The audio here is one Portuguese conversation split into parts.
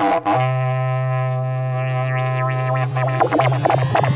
Thank you.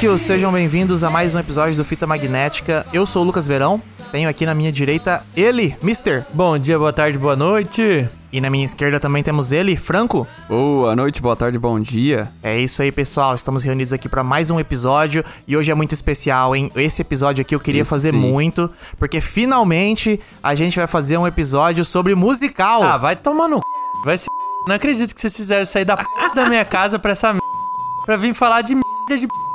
Terráqueos, sejam bem-vindos a mais um episódio do Fita Magnética. Eu sou o Lucas Verão, tenho aqui na minha direita ele, Mister. Bom dia, boa tarde, boa noite. E na minha esquerda também temos ele, Franco. Boa noite, boa tarde, bom dia. É isso aí, pessoal. Estamos reunidos aqui para mais um episódio e hoje é muito especial, hein? Esse episódio aqui eu queria Esse. fazer muito, porque finalmente a gente vai fazer um episódio sobre musical. Ah, vai tomar no c... Vai se... Não acredito que vocês fizeram sair da p... da minha casa pra essa merda. Pra vir falar de merda de p...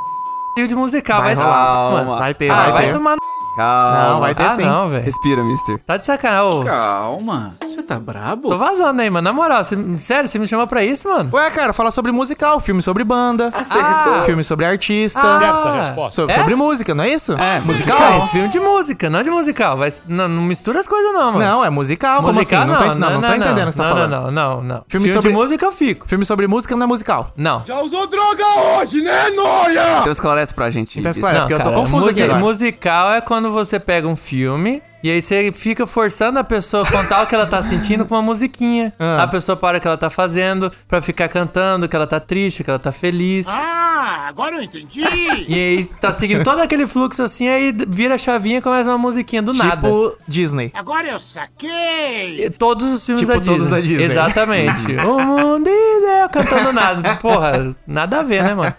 de musical. Vai, Vai se... rolar. mano. Vai ter, ah, vai vai ter. tomar no... Calma. Não, vai ter ah, sim. não, velho. Respira, mister. Tá de sacanagem. Ô, Calma, você tá brabo? Tô vazando aí, mano. Na moral, você- sério, você me chamou pra isso, mano? Ué, cara, fala sobre musical, filme sobre banda, Ah. filme sobre artista, Ah, so- É? sobre música, não é isso? É, musical? musical. Filme de música, não de musical. Vai... Não, não mistura as coisas, não, mano. Não, é musical, como musical assim? Não, tô, não, não tô entendendo o que você tá não, falando. Não, não, não, não. Filme Filme, sobre- de música eu fico. Filme sobre música não é musical. Não. Então esclarece pra gente. Então isso. esclarece. É, porque eu tô confuso aqui agora. Musical é quando você pega um filme e aí você fica forçando a pessoa a contar o que ela tá sentindo com uma musiquinha. Ah. A pessoa para o que ela tá fazendo pra ficar cantando que ela tá triste, que ela tá feliz. Ah, agora eu entendi! E aí tá seguindo todo aquele fluxo assim, aí vira a chavinha e começa uma musiquinha do nada. Tipo Disney. Agora eu saquei! E Todos os filmes Tipo da, todos Disney. da Disney. Exatamente. o mundo ideal cantando nada. Porra, nada a ver, né, mano?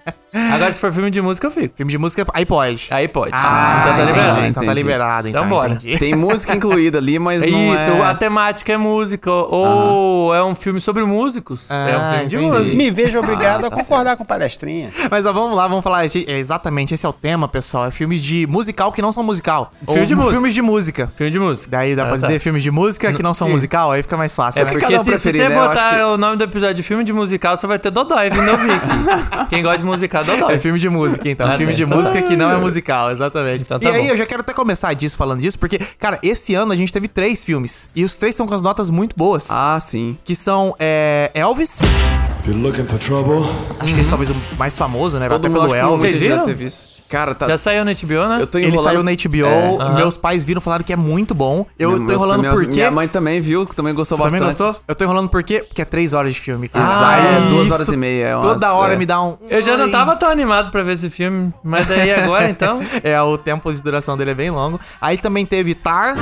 Agora, se for filme de música, eu fico. Filme de música, aí pode. Aí pode. Ah, então tá entendi, liberado. Então tá liberado, então. Então bora. entendi. Tem música incluída ali, mas É não isso, é... a temática é música, ou é um filme sobre músicos. Ah, é um filme de música. Me vejo obrigado a concordar com o palestrinha. Mas ó, vamos lá, vamos falar. é exatamente, esse é o tema, pessoal. É filmes de musical que não são musical. Filme Ou de música. Filmes de música. Filme de música. Daí dá Ah, pra tá. dizer filmes de música que não são musical, aí fica mais fácil, É né? porque um se, se preferir, você né? Botar que- o nome do episódio de filme de musical, você vai ter Dodói vindo ouvir. Quem gosta de musical, Dodói. É filme de música, então. Ah, filme tá. de música que não é musical, exatamente. Então e tá aí, bom. eu já quero até começar disso, falando disso, porque, cara, esse ano a gente teve três filmes. E os três estão com as notas muito boas. Ah, sim. Que são é, Elvis, You looking for trouble? acho que esse talvez o mais famoso, né? Todo até mundo pelo Elvis. Vocês vocês já teve isso. Cara, tá... Já saiu no HBO, né? Eu tô Ele enrolando... saiu na HBO, É. meus pais viram falaram que é muito bom. Eu Meus- tô enrolando minha, porque. Minha mãe também viu, que também gostou Também bastante. gostou? Eu tô enrolando por quê? Porque é três horas de filme. cara. Ah, é Isso duas horas e meia, é umas- Toda hora é. me dá um. Eu já não tava tão animado pra ver esse filme, mas daí agora então. É, o tempo de duração dele é bem longo. Aí também teve Tar.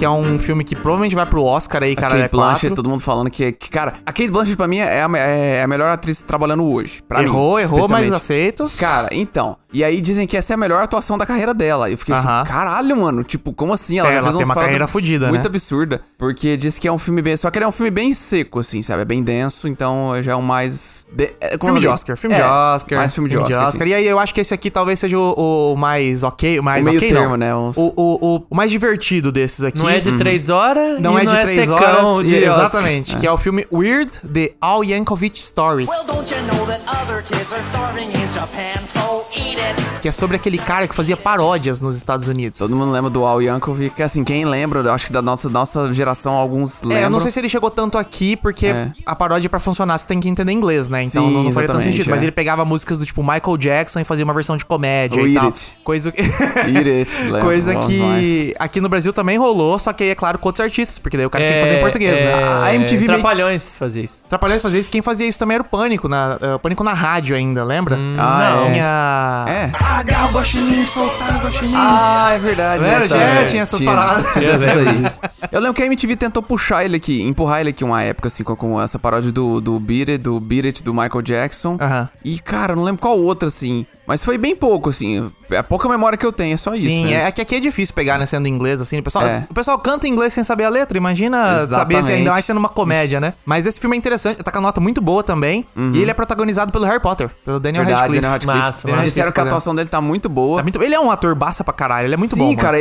Que é um filme que provavelmente vai pro Oscar aí, cara. Kate é Blanchett, todo mundo falando que, que, cara, a Kate Blanchett pra mim é a, é a melhor atriz trabalhando hoje. Pra Errou, mim, errou, mas aceito. Cara, então. E aí dizem que essa é a melhor atuação da carreira dela. E eu fiquei Aham. assim, caralho, mano. Tipo, como assim? Ela, É, já ela tem uma carreira fodida, né? Muito absurda. Porque diz que é um filme bem. Só que ele é um filme bem seco, assim, sabe? É bem denso, então já é um mais. de- é, como Filme de Oscar, filme é, de Oscar. Mais filme de Oscar. assim. E aí eu acho que esse aqui talvez seja o, o mais ok, o mais O meio ok, termo, não. né? Uns- O, o, o, o mais divertido desses aqui. Não é de três horas Não e é de três secão horas. de e- Oscar. exatamente. Que é o filme Weird, The Al Yankovic Story. Well, don't you know that other kids are starving in Japan, so eat it. Que é sobre aquele cara que fazia paródias nos Estados Unidos. Todo mundo lembra do Al Yankovic, que assim, quem lembra, eu acho que da nossa, nossa geração, alguns lembram. É, eu não sei se ele chegou tanto aqui, porque É. a paródia pra funcionar você tem que entender inglês, né? Então Sim, não, não faria tanto sentido. Mas é. ele pegava músicas do tipo Michael Jackson e fazia uma versão de comédia O e Eat tal. It. Coisa que. It, lembra, Coisa que aqui no Brasil também rolou, só que aí, é claro, com outros artistas, porque daí o cara tinha que fazer em português, é, né? A- A MTV meio- Trapalhões fazia isso. Trapalhões fazia isso, quem fazia isso também era o Pânico, na, o Pânico na rádio ainda, lembra? Ah, não. é. Tinha... Ah, o guaxinim, soltar o guaxinim. Ah, é verdade. Lembra? né? Tinha- É, tinha essas paradas. tinha essas aí. Eu lembro que a MTV tentou puxar ele aqui, empurrar ele aqui uma época, assim, com, com essa paródia do, do Beat It, do Beat It, do Michael Jackson. Aham. E, cara, eu não lembro qual outra, assim. Mas foi bem pouco, assim. É pouca memória que eu tenho, é só isso. Sim, mesmo. é, é que aqui é difícil pegar, né, sendo inglês, assim. O pessoal, É. o pessoal canta inglês sem saber a letra, imagina saber, se Exatamente. ainda mais sendo uma comédia, né? Mas esse filme é interessante, tá com a nota muito boa também. E ele é protagonizado pelo Harry Potter, pelo Daniel Verdade, Radcliffe. Daniel Radcliffe. Massa, Daniel massa. Disseram que a Radcliffe atuação dele tá muito boa. Tá muito- Ele é um ator baça pra caralho, ele é muito Sim, bom. mano. cara,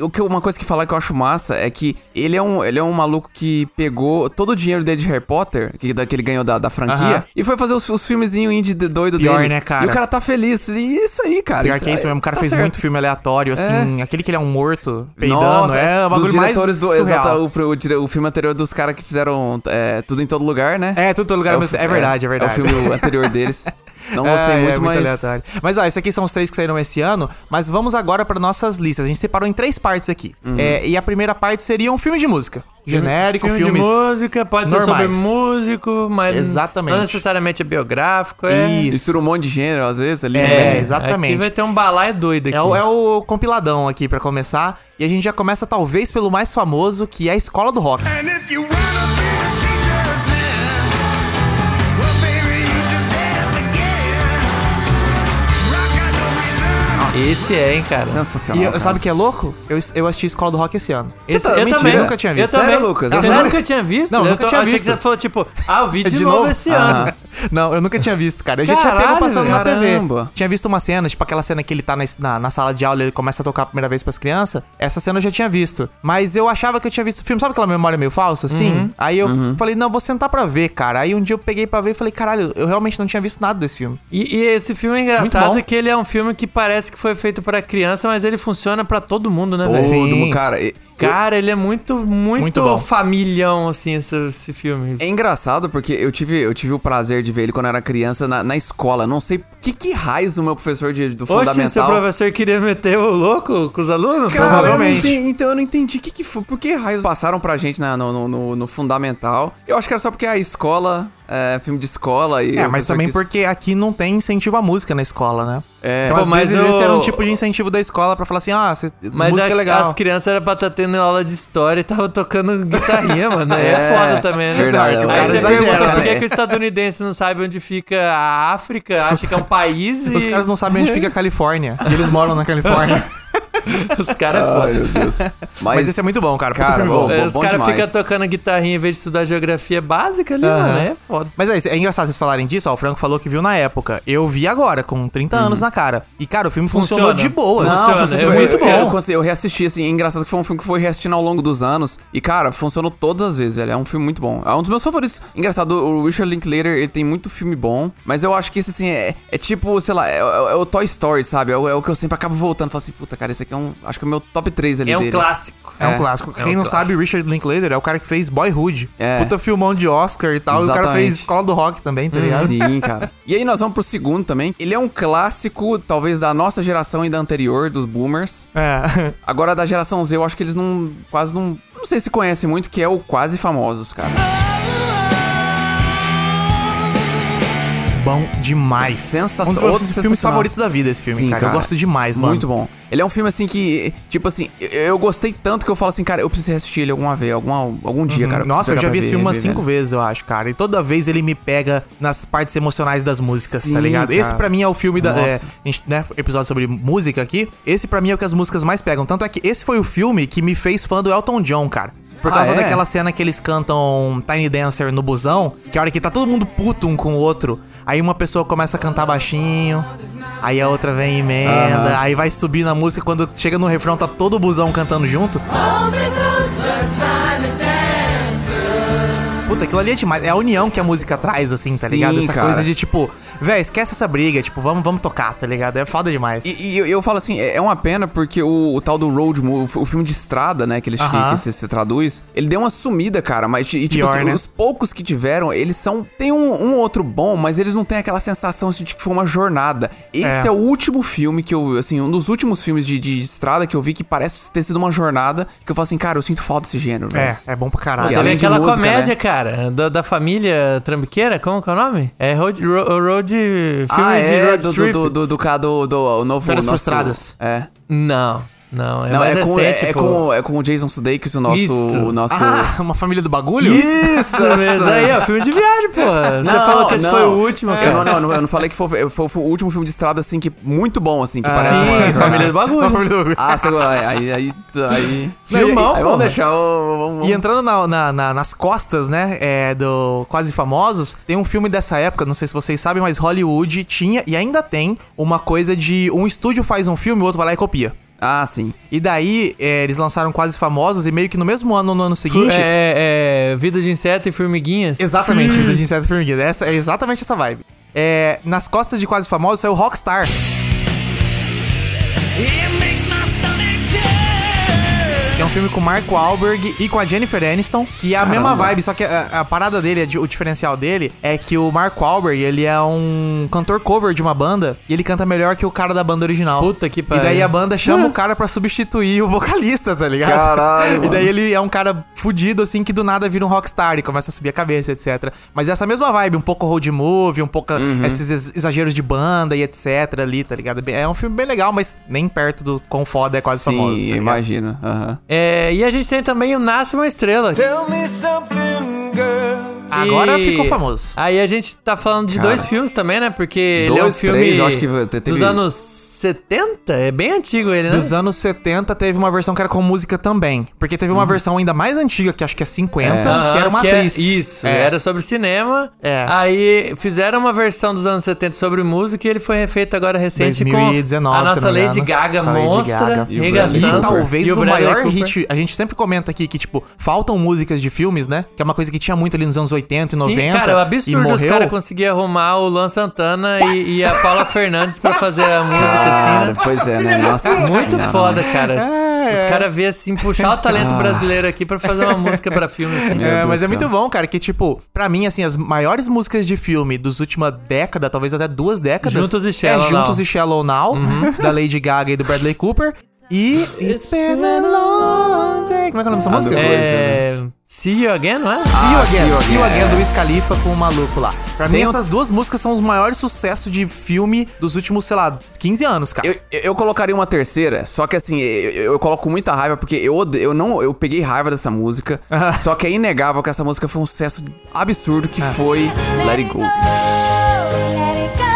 o que, uma coisa que falar que eu acho massa é que ele é um, ele é um maluco que pegou todo o dinheiro dele de Harry Potter, que, da- que ele ganhou da, da franquia, Aham. e foi fazer os, os filmezinhos indie de doido Pior, dele. né, cara? E o cara tá feliz. E isso aí, cara. Pior que é isso mesmo, o cara tá fez certo. muito filme aleatório, assim, aquele que ele é um morto, peidando, Nossa, é o bagulho mais do exato, o, o, o filme anterior dos caras que fizeram é, tudo em todo lugar, né? É, tudo em todo lugar, o mas é verdade, é verdade. É o filme anterior deles. Não gostei É, muito, é mas. aleatório. Mas ó, esses aqui são os três que saíram esse ano. Mas vamos agora para nossas listas. A gente separou em três partes aqui. Uhum. É, e a primeira parte seria um filme de música. Genérico, filme filmes. de música, pode ser normais. sobre músico, mas Exatamente. não necessariamente é biográfico. É, Isso. Mistura um monte de gênero, às vezes, ali. É, né? exatamente. Aqui vai ter um balaio doido aqui. É o, é o compiladão aqui pra começar. E a gente já começa talvez pelo mais famoso, que é a Escola do Rock. Esse é, hein, cara. Sensacional. E eu- cara. sabe o que é louco? Eu, eu assisti Escola do Rock esse ano. Esse, tá- eu mentira. também. Eu nunca tinha visto. Eu também. Sério, Lucas? Você Eu nunca- nunca tinha visto? Não, eu nunca tô- tinha achei visto. que você falou, tipo, ah, eu vi de, De novo, novo? esse ano. Não, eu nunca tinha visto, cara. Eu já tinha pego Caralho, passando na TV. Tinha visto uma cena, tipo aquela cena que ele tá na, na, na sala de aula e ele começa a tocar a primeira vez pras crianças. Essa cena eu já tinha visto. Mas eu achava que eu tinha visto o filme. Sabe aquela memória meio falsa, assim? Uhum. Aí eu falei, não, vou sentar pra ver, cara. Aí um dia eu peguei pra ver e falei, caralho, eu realmente não tinha visto nada desse filme. E, e esse filme é engraçado que ele é um filme que parece que foi feito pra criança, mas ele funciona pra todo mundo, né, Todo velho? Sim. mundo, cara. e- Cara, ele é muito, muito, Muito bom. familhão, assim, esse, esse filme. É engraçado porque eu tive, eu tive o prazer de ver ele quando eu era criança na, na escola. Não sei que, que raios o meu professor de, do Oxe, seu fundamental. professor queria meter o louco com os alunos? Cara, eu Provavelmente. entendi- então eu não entendi o que, que foi. Por que raios passaram pra gente na- no, no, no- no fundamental? Eu acho que era só porque a escola, é, filme de escola e. É, mas também porque aqui não tem incentivo à música na escola, né? É. Então, Pô, às mas vezes, esse o- era um tipo de incentivo da escola pra falar assim, ah, cê, Mas música a- é legal. as crianças eram pra estar tendo aula de história e tava tocando guitarrinha, mano. É, É, foda também, né? verdade, Aí cara você pergunta por né? que, que o estadunidense não sabe onde fica a África, acha que é um país e... Os caras não sabem onde fica a Califórnia. Eles moram na Califórnia. Os caras é foda. Ai, meu Deus. Mas esse é muito bom, cara. Puta Cara, bom, bom. É, bom, os caras ficam tocando guitarrinha em vez de estudar geografia básica ali, Aham. mano. É foda. Mas é, isso, é engraçado vocês falarem disso, ó. O Franco falou que viu na época. Eu vi agora, com 30 anos na cara. E, cara, o filme funcionou Funciona. de boa. Não, Funciona, funciona, é é muito muito eu, bom. Eu, eu reassisti, assim, é engraçado que foi um filme que foi reassistindo ao longo dos anos. E, cara, funcionou todas as vezes, velho. É um filme muito bom. É um dos meus favoritos. Engraçado, o Richard Linklater, ele tem muito filme bom. Mas eu acho que esse, assim, é, é tipo, sei lá, é, é- é o Toy Story, sabe? É o, é o que eu sempre acabo voltando. Falo assim, puta, cara, esse aqui é um. Acho que é o meu top 3 ali É um dele. clássico. É um É, clássico. é Quem um não clássico. sabe, Richard Linklater é o cara que fez Boyhood. É. Puta filmão de Oscar e tal. E o cara Exatamente. fez Escola do Rock também, tá ligado? Sim, cara. E aí nós vamos pro segundo também. Ele é um clássico, talvez, da nossa geração e da anterior, dos boomers. É. Agora, da geração Z, eu acho que eles não. Quase não. Não sei se conhecem muito, que é o Quase Famosos, cara. Bom demais. Sensacional. Um dos meus filmes favoritos da vida, esse filme, Sim, cara. Eu gosto demais, mano. Muito bom. Ele é um filme assim que, tipo assim, eu- eu gostei tanto que eu falo assim, cara, eu preciso assistir ele alguma vez, alguma, algum dia, cara. Uhum. Nossa, eu já vi esse filme umas cinco velho. vezes, eu acho, cara. E toda vez ele me pega nas partes emocionais das músicas, tá Sim, ligado? Esse cara. pra mim é o filme da. É, Nossa. a gente, né, episódio sobre música aqui. Esse pra mim é o que as músicas mais pegam. Tanto é que esse foi o filme que me fez fã do Elton John, cara. Por Ah, causa é? daquela cena que eles cantam Tiny Dancer no busão, que a hora que tá todo mundo puto um com o outro, aí uma pessoa começa a cantar baixinho, aí a outra vem e emenda, aí vai subir na música, quando chega no refrão tá todo o busão cantando junto. Puta, aquilo ali é demais. É a união que a música traz, assim, tá Sim, ligado? Essa cara. coisa de tipo, véi, esquece essa briga, tipo, vamos, vamos tocar, tá ligado? É foda demais. E, e eu, eu falo assim, é é uma pena porque o, o tal do road movie, o filme de estrada, né, que eles Aham. que se, se traduz, ele deu uma sumida, cara, mas e, tipo Pior, assim, né? os poucos que tiveram, eles são tem um, um outro bom, mas eles não têm aquela sensação assim, de que foi uma jornada. Esse é. É. o último filme que eu, assim, um dos últimos filmes de, de estrada que eu vi que parece ter sido uma jornada, que eu falo assim, cara, eu sinto falta desse gênero, velho. É, é bom pra caralho. E além de aquela música, comédia, né? cara, da, da família trambiqueira, como que é o nome? É Road, Ro- Road filme Ah, de é, road do, trip. do, do, do, do, do, do o novo... Férias nosso- Frustradas. É. Não. Não, é Não, é com, é, é pô. com, é com o Jason Sudeikis, o nosso... Isso. O nosso... Ah, uma família do bagulho? Isso, Isso mesmo. Aí, ó, filme de viagem, pô. Você Não, falou que esse não. foi o último, Eu cara. não, não, eu não falei que foi, foi, foi o último filme de estrada, assim, que muito bom, assim, que parece Sim, uma... Família do Bagulho. Uma família do bagulho. Ah, você... Aí, aí, aí... Filmão, aí vamos deixar o... Vamos, E entrando na- na- na- nas costas, né, é, do Quase Famosos, tem um filme dessa época, não sei se vocês sabem, mas Hollywood tinha e ainda tem uma coisa de um estúdio faz um filme, o outro vai lá e copia. Ah, sim. E daí, é, eles lançaram Quase Famosos e meio que no mesmo ano, no ano seguinte... É, é, Vida de Inseto e Formiguinhas. Exatamente, Vida de Insetos e Formiguinhas. Essa, é exatamente essa vibe. É, nas costas de Quase Famosos saiu Rockstar. É um filme com o Mark Wahlberg e com a Jennifer Aniston, que é a mesma vibe, só que a, a parada dele, a o diferencial dele, é que o Mark Wahlberg, ele é um cantor cover de uma banda e ele canta melhor que o cara da banda original. Puta que E pariu. daí a banda chama o cara pra substituir o vocalista, tá ligado? Caralho, E daí ele é um cara fudido, assim, que do nada vira um rockstar e começa a subir a cabeça, etc. Mas essa mesma vibe, um pouco road movie, um pouco Uhum. esses ex- exageros de banda e etc ali, tá ligado? É um filme bem legal, mas nem perto do quão foda é quase Sim, famoso. tá ligado? imagino. aham. É, e a gente tem também o Nasce Uma Estrela. Agora E- ficou famoso. Aí a gente tá falando de Cara. dois filmes também, né? Porque ele é um Dois, filme três, eu acho que te- teve- dos anos 70. É bem antigo ele, né? Dos anos 70 teve uma versão que era com música também. Porque teve uma versão ainda mais antiga, que acho que é 50, Uhum. Aham, que era uma que é- atriz. isso, É. era sobre cinema. É. Aí fizeram uma versão dos anos 70 sobre música e ele foi refeito agora recente 2019, com a nossa Lady. Gaga Com a Lady monstra, Gaga. E o E talvez E o, Bradley maior Cooper. hit. A gente sempre comenta aqui que, tipo, faltam músicas de filmes, né? Que é uma coisa que tinha muito ali nos anos 80 e 90. Sim, cara, é um e absurdo os morreu. caras conseguirem arrumar o Luan Santana e, e a Paula Fernandes pra fazer a música assim, Cara, né? pois é, né? Nossa Muito senhora. foda, cara. É, Os é. caras vê assim, puxar o talento brasileiro aqui pra fazer uma música pra filme, assim. Meu É, mas é céu. muito bom, cara, que, tipo, pra mim, assim, as maiores músicas de filme dos última década, talvez até duas décadas. Juntos e Shallow É, Juntos Now. e Shallow Now, da Lady Gaga e do Bradley Cooper. E It's Been a Long Day. Como é que é o nome dessa música? do- É. See You Again, não é? See You Ah, Again, See You See You Again, Again do Wiz Khalifa com o maluco lá. Pra mim, Tem um- essas duas músicas são os maiores sucessos de filme dos últimos, sei lá, 15 anos, cara. Eu, eu colocaria uma terceira, só que assim, eu, eu coloco muita raiva porque eu odeio, eu não, eu peguei raiva dessa música, só que é inegável que essa música foi um sucesso absurdo que foi Let It Go. Ah,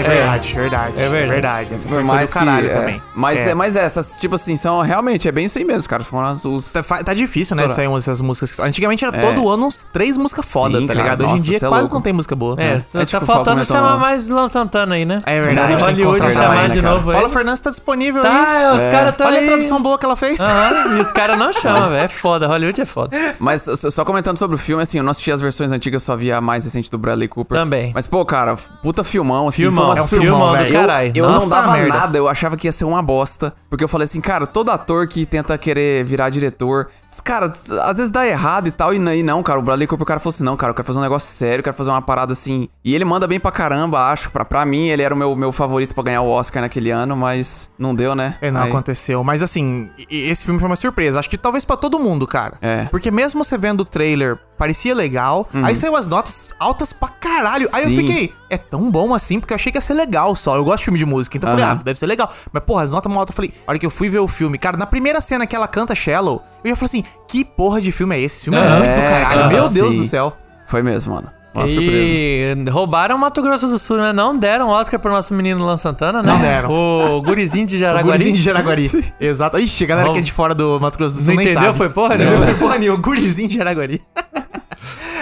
é verdade, verdade. É verdade. verdade. Essa foi, mais do caralho que, é, também. Mas, É. é. mas essas, tipo assim, são realmente, é bem isso aí mesmo, cara. Foram as, os. Tá, tá difícil, né, de sair umas- essas músicas. Antigamente era É. todo ano uns três músicas foda, Sim, tá cara, ligado? Hoje em dia é quase louco. não tem música boa. É, né? tá, É tipo, tá faltando chamar mais Luan Santana aí, né? É verdade, Hollywood chamar mais, de né, novo aí. Paula Fernandes tá disponível aí. Tá, é, os caras tão Olha a tradução boa que ela fez. E os caras não chamam, velho. É foda, Hollywood é foda. Mas só comentando sobre o filme, assim, eu não assisti as versões antigas, só vi a mais recente do Bradley Cooper. Também. Mas, pô, cara, puta filmão, assim. Filmão, é um filmão, filmão do velho. caralho. Eu, eu não dava merda. nada, eu achava que ia ser uma bosta. Porque eu falei assim, cara, todo ator que tenta querer virar diretor, cara, às vezes dá errado e tal, e não, e não cara. O Bradley Cooper, o cara falou assim, não, cara, eu quero fazer um negócio sério, eu quero fazer uma parada assim. E ele manda bem pra caramba, acho. Pra, pra mim, ele era o meu, meu favorito pra ganhar o Oscar naquele ano, mas não deu, né? É, não Aí- aconteceu. Mas assim, esse filme foi uma surpresa. Acho que talvez pra todo mundo, cara. É. Porque mesmo você vendo o trailer, parecia legal. Aí saiu as notas altas pra caralho. Aí eu Sim. fiquei, é tão bom assim, porque eu achei que ia ser legal só. Eu gosto de filme de música, então eu falei, ah, deve ser legal. Mas, porra, as notas mó altas, eu falei, a hora que eu fui ver o filme, cara, na primeira cena que ela canta Shallow, eu já falei assim, que porra de filme é esse? Esse filme é, É, muito do caralho. cara, Meu Deus sim. do céu. Foi mesmo, mano. Uma surpresa. E roubaram Mato Grosso do Sul, né? Não deram Oscar pro nosso menino Luan Santana, né? Não deram. O gurizinho de O Jaraguari. gurizinho de Jaraguari. Exato. Ixi, a galera que é de fora do Mato Grosso do Sul Não nem entendeu? sabe. Foi porra Não nenhuma. foi porra nenhuma. O gurizinho de Jaraguari.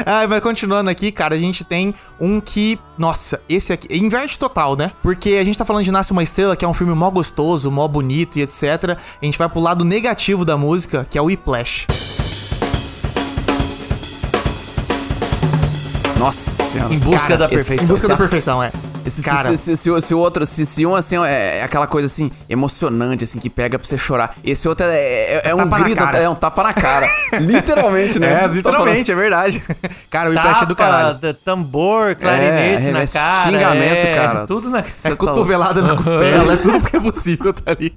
Ah, mas continuando aqui, cara, a gente tem um que. Nossa, esse aqui. Inverte total, né? Porque a gente tá falando de Nasce uma Estrela, que é um filme mó gostoso, mó bonito e etc. A gente vai pro lado negativo da música, que é o Whiplash. Nossa senhora. Em busca da esse- perfeição. Em busca da perfeição, é. Se, Cara. se, se, se, o outro, se, se um assim é, é aquela coisa assim, emocionante, assim, que pega pra você chorar. Esse outro é, é, é um grito, cara. é um tapa na cara. literalmente, né? É, literalmente, é verdade. Cara, o Whiplash é do caralho. Tambor, clarinete É, na cara. xingamento, é, cara. Tudo na Cê É tá cotovelada na costela, é tudo que é possível, tá ali.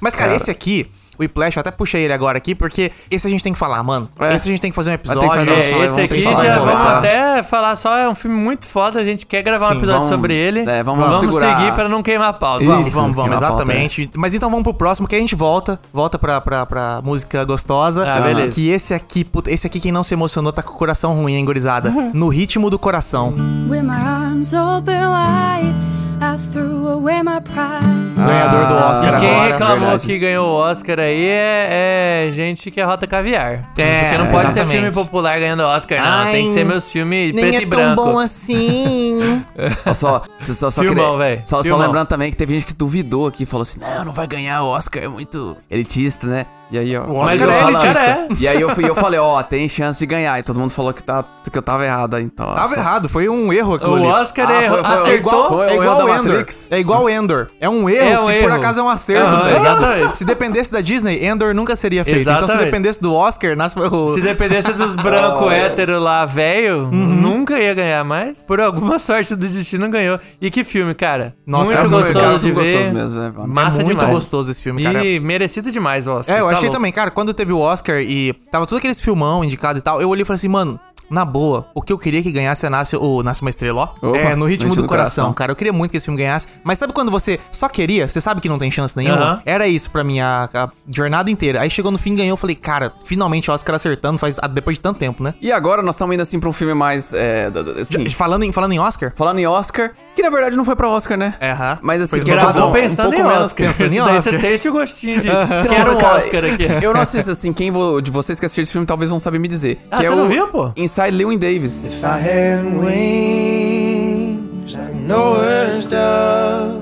Mas, cara, Cara. esse aqui, Whiplash, eu até puxei ele agora aqui, porque esse a gente tem que falar, mano. É. Esse a gente tem que fazer um episódio. fazer um- É, vamos esse aqui falar já com vamos tá? até falar só, é um filme muito foda, a gente quer gravar um Sim, episódio vamos- sobre ele. é, vamos segurar. seguir pra não queimar a pauta. Vamos, Isso, vamos, vamos, que na pauta, exatamente. Mas então vamos pro próximo, que a gente volta. Volta pra, pra, pra música gostosa. Ah, beleza. Que esse aqui, puta, esse aqui, quem não se emocionou, tá com o coração ruim, hein, gurizada? No ritmo do coração. With my arms open wide, I threw away my pride. Ganhador do Oscar E quem agora. reclamou verdade. que ganhou o Oscar aí é, é gente que é rota caviar. É, Porque não pode ter exatamente. filme popular ganhando Oscar, não. Ai, Tem que ser meus filmes Nem preto é e tão branco. bom assim. Só, só, só, Filmão, queria- só, só lembrando também que teve gente que duvidou aqui, falou assim, não, não vai ganhar o Oscar, é muito elitista, né? E aí, ó. O Mas Oscar o é elitista. é. E aí eu, fui, eu falei, ó, tem chance de ganhar. E todo mundo falou que, tá, que eu tava errado, então. Tava só- errado, foi um erro aquilo O ali. Oscar Ah, é, foi- foi- É acertou. igual, Foi é o igual da Ender. Matrix. É igual Ender. É um erro É um que por erro. acaso é um acerto. Tá ligado? exatamente. Se dependesse da Disney, Ender nunca seria feito. Então se Exatamente. dependesse do Oscar, nasce o... Se dependesse dos brancos héteros lá, velho, Uhum. nunca ia ganhar mais. Por alguma sorte do destino ganhou. E que filme, cara. Nossa, muito é gostoso cara, de ver. gostoso mesmo, né, mano? Massa é muito demais. gostoso esse filme, cara. E merecido demais o Oscar. É, eu tá achei também, cara, quando teve o Oscar e tava todos aqueles filmão indicado e tal, eu olhei e falei assim, mano, na boa, o que eu queria que ganhasse é Nasce, o Nasce uma Estrela, ó. Opa, é, no ritmo do, coração, Coração. cara. Eu queria muito que esse filme ganhasse. Mas sabe quando você só queria? Você sabe que não tem chance nenhuma? Aham. Era isso pra mim, a, a jornada inteira. Aí chegou no fim, ganhou, eu falei, cara, finalmente o Oscar acertando, faz ah, depois de tanto tempo, né? E agora nós estamos indo assim pra um filme mais. É, assim, Falando em, falando em Oscar? falando em Oscar, que na verdade não foi pra Oscar, né? É, aham. Mas assim, Pois que não, Gravou um pensando pouco em menos Oscar. pensando em Isso daí Oscar. você sente o gostinho de Então, quero um cara, Oscar aqui. Eu não sei se assim, quem vo- de vocês que assistiram esse filme talvez vão saber me dizer. Ah, que você é não o viu, pô? Inside Lewin Davis. I had wings like Noah's dove.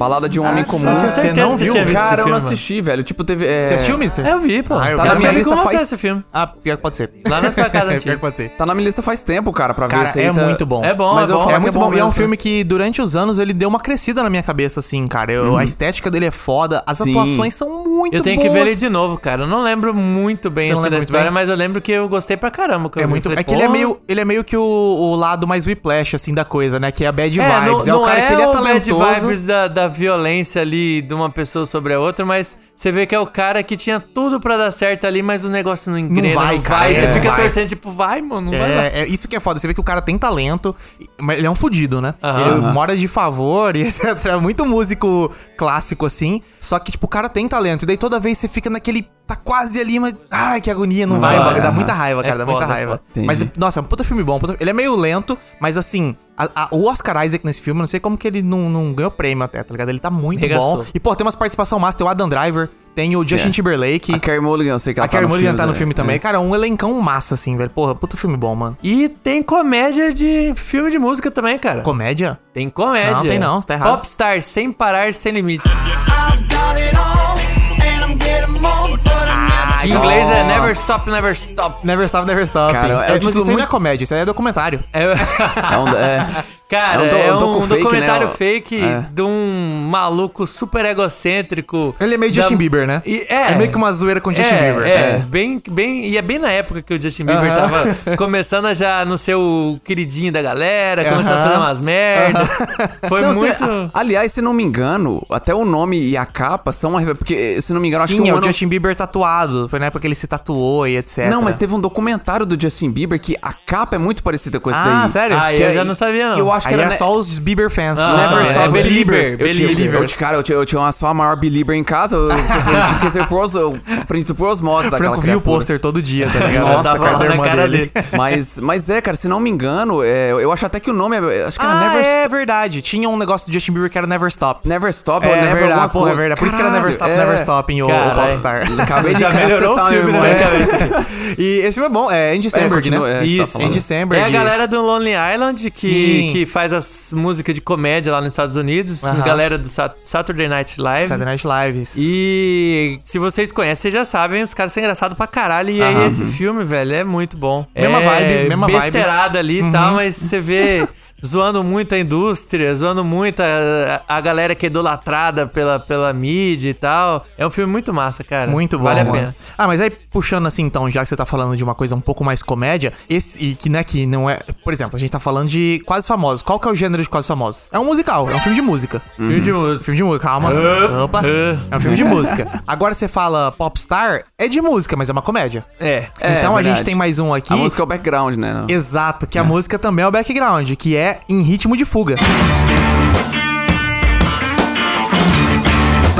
Balada de um homem comum. Eu tinha Você não viu? visto Cara, eu não assisti, velho. Tipo, teve. É... Você assistiu, mister? Eu vi, pô. Ah, eu tá vi. na Tá minha lista você faz- esse filme. Ah, pior que pode ser. Lá na sua casa É, pior que pode ser. Tá na minha lista faz tempo, cara, pra ver Cara, se é muito bom. É bom, Mas é eu bom. falo É que muito é bom bom. E é um filme que durante os anos ele deu uma crescida na minha cabeça, assim, cara. Eu- A estética dele é foda, as Sim. atuações são muito Eu tenho boas. que ver ele de novo, cara. Eu não lembro muito bem Você assim, da muito história, mas eu lembro que eu gostei pra caramba. É muito. É que ele é "Pô, meio, ele é meio que o, lado mais whiplash, assim, da coisa, né? Que é a bad É, vibes. não, é o cara é que ele é o bad talentoso. vibes da, da violência ali de uma pessoa sobre a outra, mas você vê que é o cara que tinha tudo pra dar certo ali, mas o negócio não engrena, não vai, vai. cara, você é, fica vai. torcendo, tipo, vai, mano, não vai lá. É, é isso que é foda. Você vê que o cara tem talento, mas ele é um fudido, né? Ele mora de favor e etc. É muito músico clássico, assim. Só que, tipo, o cara tem talento. E daí toda vez você fica naquele. Tá quase ali, mas. Ai, que agonia, não vai. vai, dá aham. muita raiva, É cara. dá muita foda, raiva. foda. Mas, nossa, é um puta filme bom. puta- Ele é meio lento, mas assim. a- a- o Oscar Isaac nesse filme, não sei como que ele não, não ganhou prêmio até, tá ligado? Ele tá muito Regaçou. bom. E, pô, tem umas participação massa. Tem o Adam Driver, tem o Justin é. Timberlake. A Carey Mulligan, eu sei que ela A tá no Mulligan filme, tá no filme também. É. Cara, um elencão massa, assim, velho. Porra, puta filme bom, mano. E tem comédia de filme de música também, cara. Comédia? Tem comédia. Não, tem não, tá errado. Popstar, sem parar, sem limites. I've got it all, I'm Em inglês é. Never Stop, Never Stop. Never Stop, Never Stop. Cara, é é, mas título isso aí não é muito- comédia, isso aí é documentário. É, É um- é- cara, É um do- é um um, docu fake, documentário né? fake É. de um maluco super egocêntrico. Ele é meio da- Justin Bieber, né? E- é. É meio que uma zoeira com o Justin é, Bieber. É, Bem, bem, e é bem na época que o Justin Bieber Aham. tava começando a já no seu queridinho da galera, começando a fazer umas merdas. Foi Não, muito. se- aliás, se não me engano, até o nome e a capa são uma. Porque, se não me engano, acho Sim, que é um o ano... Justin Bieber tatuado. Foi na época que ele se tatuou e etc. Não, mas teve um documentário do Justin Bieber que a capa é muito parecida com esse Ah, daí. sério? Ah, eu é- já não sabia, não. Eu acho que Aí era é ne- só os Bieber fans que Ah, Never é, Stop. é Belieber, Beliebers. Eu tinha, eu, tinha- cara, eu tinha, eu tinha uma, só a maior belieber em casa. Eu, eu, eu tive que ser por, os- eu aprendi por osmose daquela Franco viu o pôster todo dia, tá ligado? Nossa, Tava cara, irmã cara dele. Mas, mas é, cara, se não me engano, é, eu acho até que o nome é. Acho que era Ah, Never, é verdade. Tinha um negócio do Justin Bieber que era Never Stop. Never Stop É ou Never verdade, pô, é verdade. Por isso que era Never Stop, Caralho, Never é. Stop em o, o. Popstar. Acabei de melhorou o filme na minha cabeça. E esse filme é bom, é Andy Samberg, né? é, tá Isso. Andy Samberg. É a galera do Lonely Island que, que faz as músicas de comédia lá nos Estados Unidos. Aham. Galera do Sat- Saturday Night Live. Saturday Night Lives. E se vocês conhecem, vocês já sabem, os caras são engraçados pra caralho. E aí esse filme, velho, é muito bom. Mesma é vibe, mesma vibe. besteirada ali e tal, mas você vê... zoando muito a indústria, zoando muito a, a galera que é idolatrada pela, pela mídia e tal. É um filme muito massa, cara. Muito bom, Vale a mano. pena. Ah, mas aí puxando assim, então, já que você tá falando de uma coisa um pouco mais comédia, esse, e que, né, que não é. Por exemplo, a gente tá falando de quase famosos. Qual que é o gênero de quase famosos? É um musical, é um filme de música. Filme de música. Filme de música, calma. Opa. É um filme de música. Agora você fala popstar, é de música, mas é uma comédia. É. É, então a gente tem mais um aqui. A música é o background, né? Exato, que a música também é o background, que é em ritmo de fuga.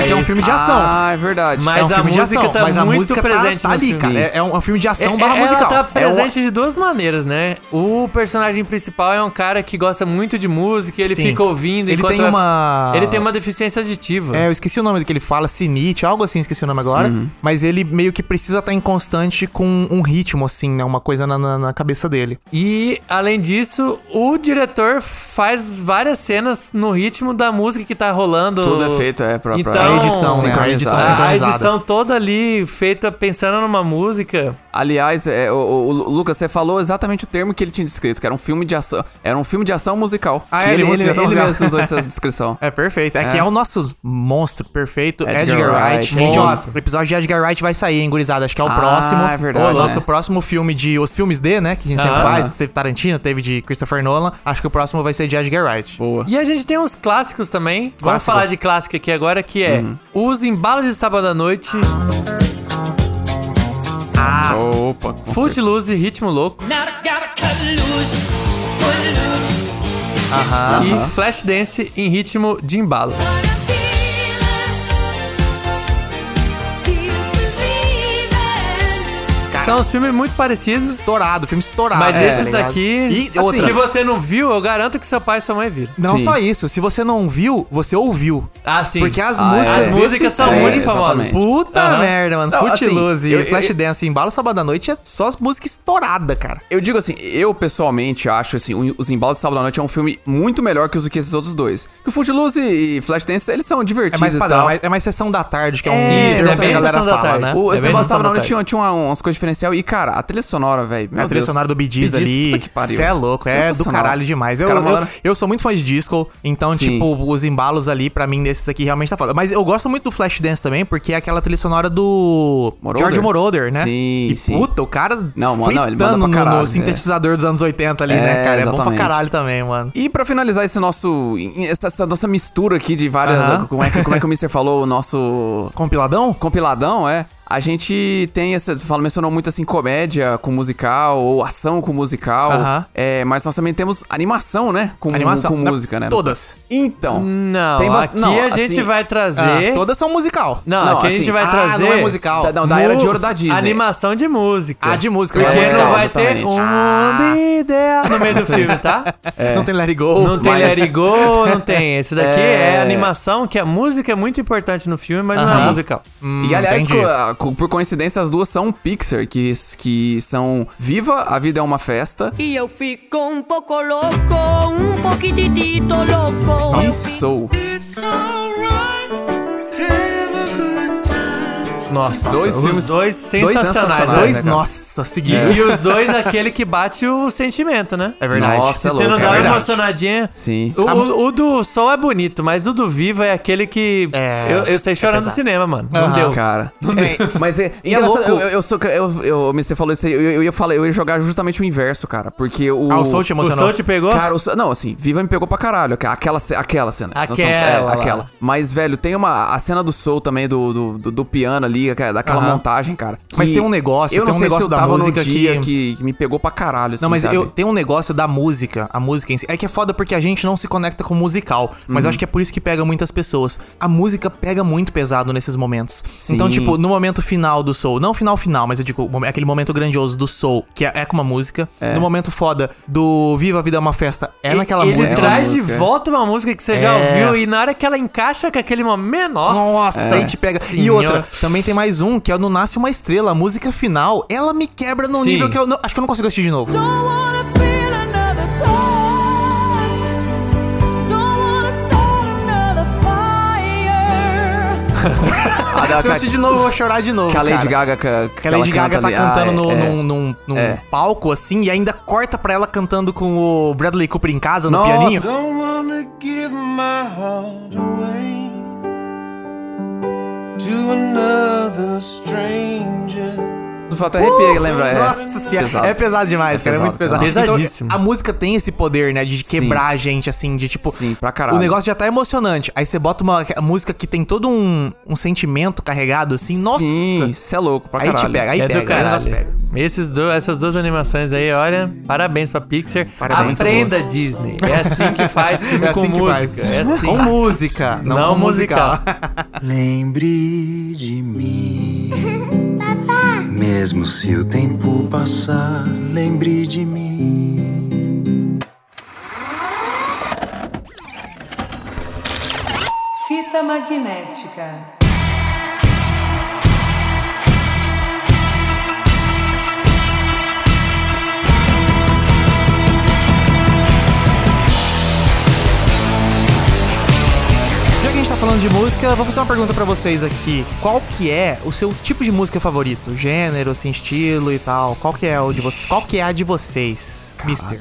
Porque é, um filme de ação. Ah, é verdade. Mas é um a filme de música ação, tá mas a muito música presente tá, tá ali, cara. É, é um, é um filme de ação É- barra é- musical. Ela tá É um- presente de duas maneiras, né? O personagem principal é um cara que gosta muito de música, ele Sim. fica ouvindo Ele tem é- uma- Ele tem uma deficiência auditiva. É, eu esqueci o nome do que ele fala, sinite, algo assim, esqueci o nome agora. Uhum. Mas ele meio que precisa estar em constante com um ritmo, assim, né? Uma coisa na, na- na cabeça dele. E, além disso, o diretor faz várias cenas no ritmo da música que tá rolando. Tudo é feito, é, pra, pra Então, A edição, né? A edição A- a edição toda ali feita pensando numa música. Aliás, é, o, o- o Lucas, você falou exatamente o termo que ele tinha descrito, que era um filme de ação. Era um filme de ação musical. Ah, que é, ele, ele- ele, ele- mesmo usou essa descrição. É perfeito. É, É. que é o nosso monstro perfeito, Edgar Edgar, Wright. Wright. Monstro. o episódio de Edgar Wright vai sair, hein, gurizada? Acho que é o Ah, próximo. é verdade, O nosso né? próximo filme de. Os filmes D, né? Que a gente sempre Ah. faz. Teve Tarantino, teve de Christopher Nolan. Acho que o próximo vai ser de Edgar Wright. Boa. E a gente tem uns clássicos também. Vamos Clássico. falar de clássico aqui agora, que é Uhum. Os Embalos de Sábado à Noite, Ah, Opa, com Footloose e Ritmo Louco. aham. E Flashdance em ritmo de embalo. São os filmes muito parecidos. Estourado, filme estourado. Mas é, esses tá aqui, E assim, outra. se você não viu, eu garanto que seu pai e sua mãe viram. Não Sim. só isso, se você não viu, você ouviu. Ah, sim. Porque as Ah, músicas. As é. músicas desses são é, muito famosas. Puta Aham. merda, mano. Não, Footloose assim, e Flashdance em Embalo Sábado à Noite é só música estourada, cara. Eu digo assim, eu pessoalmente acho assim, o- Os Embalos de Sábado à Noite é um filme muito melhor que os que esses outros dois. Que o Footloose e Flashdance, eles são É divertidos mais e padrão, tal. é mais sessão da tarde, que é um É, termo é que bem a galera Sessão da fala, Tarde. né? O É Esse bem Embalos de Sábado à da Noite tinha, tinha uma- umas coisas diferenciais. E, cara, a trilha sonora, velho. A trilha Deus. sonora do Bee Gees ali, puta que pariu. cê é louco, é do caralho demais. Eu, Os caras eu, eu sou muito fã de disco, então, Sim. tipo, os embalos ali, pra mim, desses aqui, realmente tá foda. Mas eu gosto muito do Flashdance também, porque é aquela trilha sonora do Moroder? George Moroder, né? Sim, e, sim. puta, o cara Não, mano, não, ele manda pra no- caralho, no, é. sintetizador dos anos 80 ali, É, né, cara? É bom pra exatamente. caralho também, mano. E pra finalizar esse nosso. Essa, essa nossa mistura aqui de várias. Aham. Como, é que, como é que o Mr. falou? O nosso. Compiladão? Compiladão, é. A gente tem essa. Você fala, mencionou muito assim, comédia com musical, ou ação com musical. Aham. É, mas nós também temos animação, né? Com, Animação. com música, né? Todas. Então. Não, Tem aqui não, a gente assim- vai Ah, trazer... todas são musical. Não, Não, aqui a assim, gente vai ah, trazer... não é musical. Da, não, da era de ouro da Disney. Animação de música. Ah, de música. Porque é musical, não vai ter um Ah. mundo ideal no meio do filme, tá? Não tem Let It Go. Não tem Let It Go, não tem. Esse daqui é... É. animação, que a música é muito importante no filme, mas não Aham. é musical. E aliás, entendi. Por coincidência, as duas são Pixar, que, que são Viva, a Vida é uma Festa Y eu fico un poco loco, un poquitito loco. e Soul. Nossa, Dois os filmes- dois sensacionais. sensacionais, né, Dois, cara? nossa, seguidos. E os dois, aquele que bate o sentimento, né? É verdade. Nossa, Se é você louco, não é dá uma emocionadinha. Sim. O, o- o do Sol é bonito, mas o do Viva é aquele que. É, eu, eu saí chorando no cinema, mano. Não deu. Cara. É, mas é, E é louco. Eu, eu, sou. Eu, eu, você falou isso aí, eu, eu ia falar, eu ia jogar justamente o inverso, cara. Porque o. Ah, o Soul te O emocionou. Sol te pegou? Cara, o Soul- não, assim, Viva me pegou pra caralho. Aquela, aquela cena. Aquela lá. aquela. Mas, velho, tem uma. A cena do Soul também, do, do, do- do piano ali, aquela- daquela Aham. montagem, cara. Mas que tem um negócio, eu tem não um sei se negócio eu da tava no música dia que- que... que me pegou pra caralho, assim, Não, mas sabe? eu tenho um negócio da música, a música em si. É que é foda porque a gente não se conecta com o musical. Mas Uhum. acho que é por isso que pega muitas pessoas. A música pega muito pesado nesses momentos. Sim. Então, tipo, no momento final do Soul, não final final, mas eu digo, aquele momento grandioso do Soul, que é, é com uma música. No momento foda do Viva a Vida é uma Festa, é naquela Ele música. traz É de música. volta uma música que você já É. ouviu e na hora que ela encaixa com aquele momento. Nossa, Nossa, aí te pega. E outra, também tem mais um, que é o No Nasce Uma Estrela. A música final, ela me quebra num Sim. nível que eu não- acho que eu não consigo assistir de novo. A da Se eu assistir de novo, eu vou chorar de novo. que a Lady cara. Gaga. Que, Que a Lady ela Gaga canta tá ali. cantando Ah, no- é, num, num- num É. palco, assim, e ainda corta pra ela cantando com o Bradley Cooper em casa, no Nossa. pianinho. Don't wanna give my heart away to another stranger. Tu até arrepia, lembra? É. Nossa senhora, Pesado. é pesado demais, É cara, é pesado, muito pesado. Então, Pesadíssimo. a música tem esse poder, né, de Sim. quebrar a gente, assim, de tipo... Sim, pra caralho. O negócio já tá emocionante, aí você bota uma música que tem todo um, um sentimento carregado, assim, nossa... Sim, isso é louco pra Aí te caralho. pega, aí é pega, do aí caralho. pega. Esses do, essas duas animações aí, olha, parabéns pra Pixar. Parabéns. Aprenda Disney. É assim que faz filme É com assim que música. faz. É assim. Com música, não, Não com musical. Lembre de mim. Mesmo se o tempo passar, lembre de mim. Fita magnética. Já que a gente tá falando de música, vou fazer uma pergunta pra vocês aqui. Qual que é o seu tipo de música favorito? Gênero, assim, estilo e tal. Qual que é o de vocês? Qual que é a de vocês, Mister?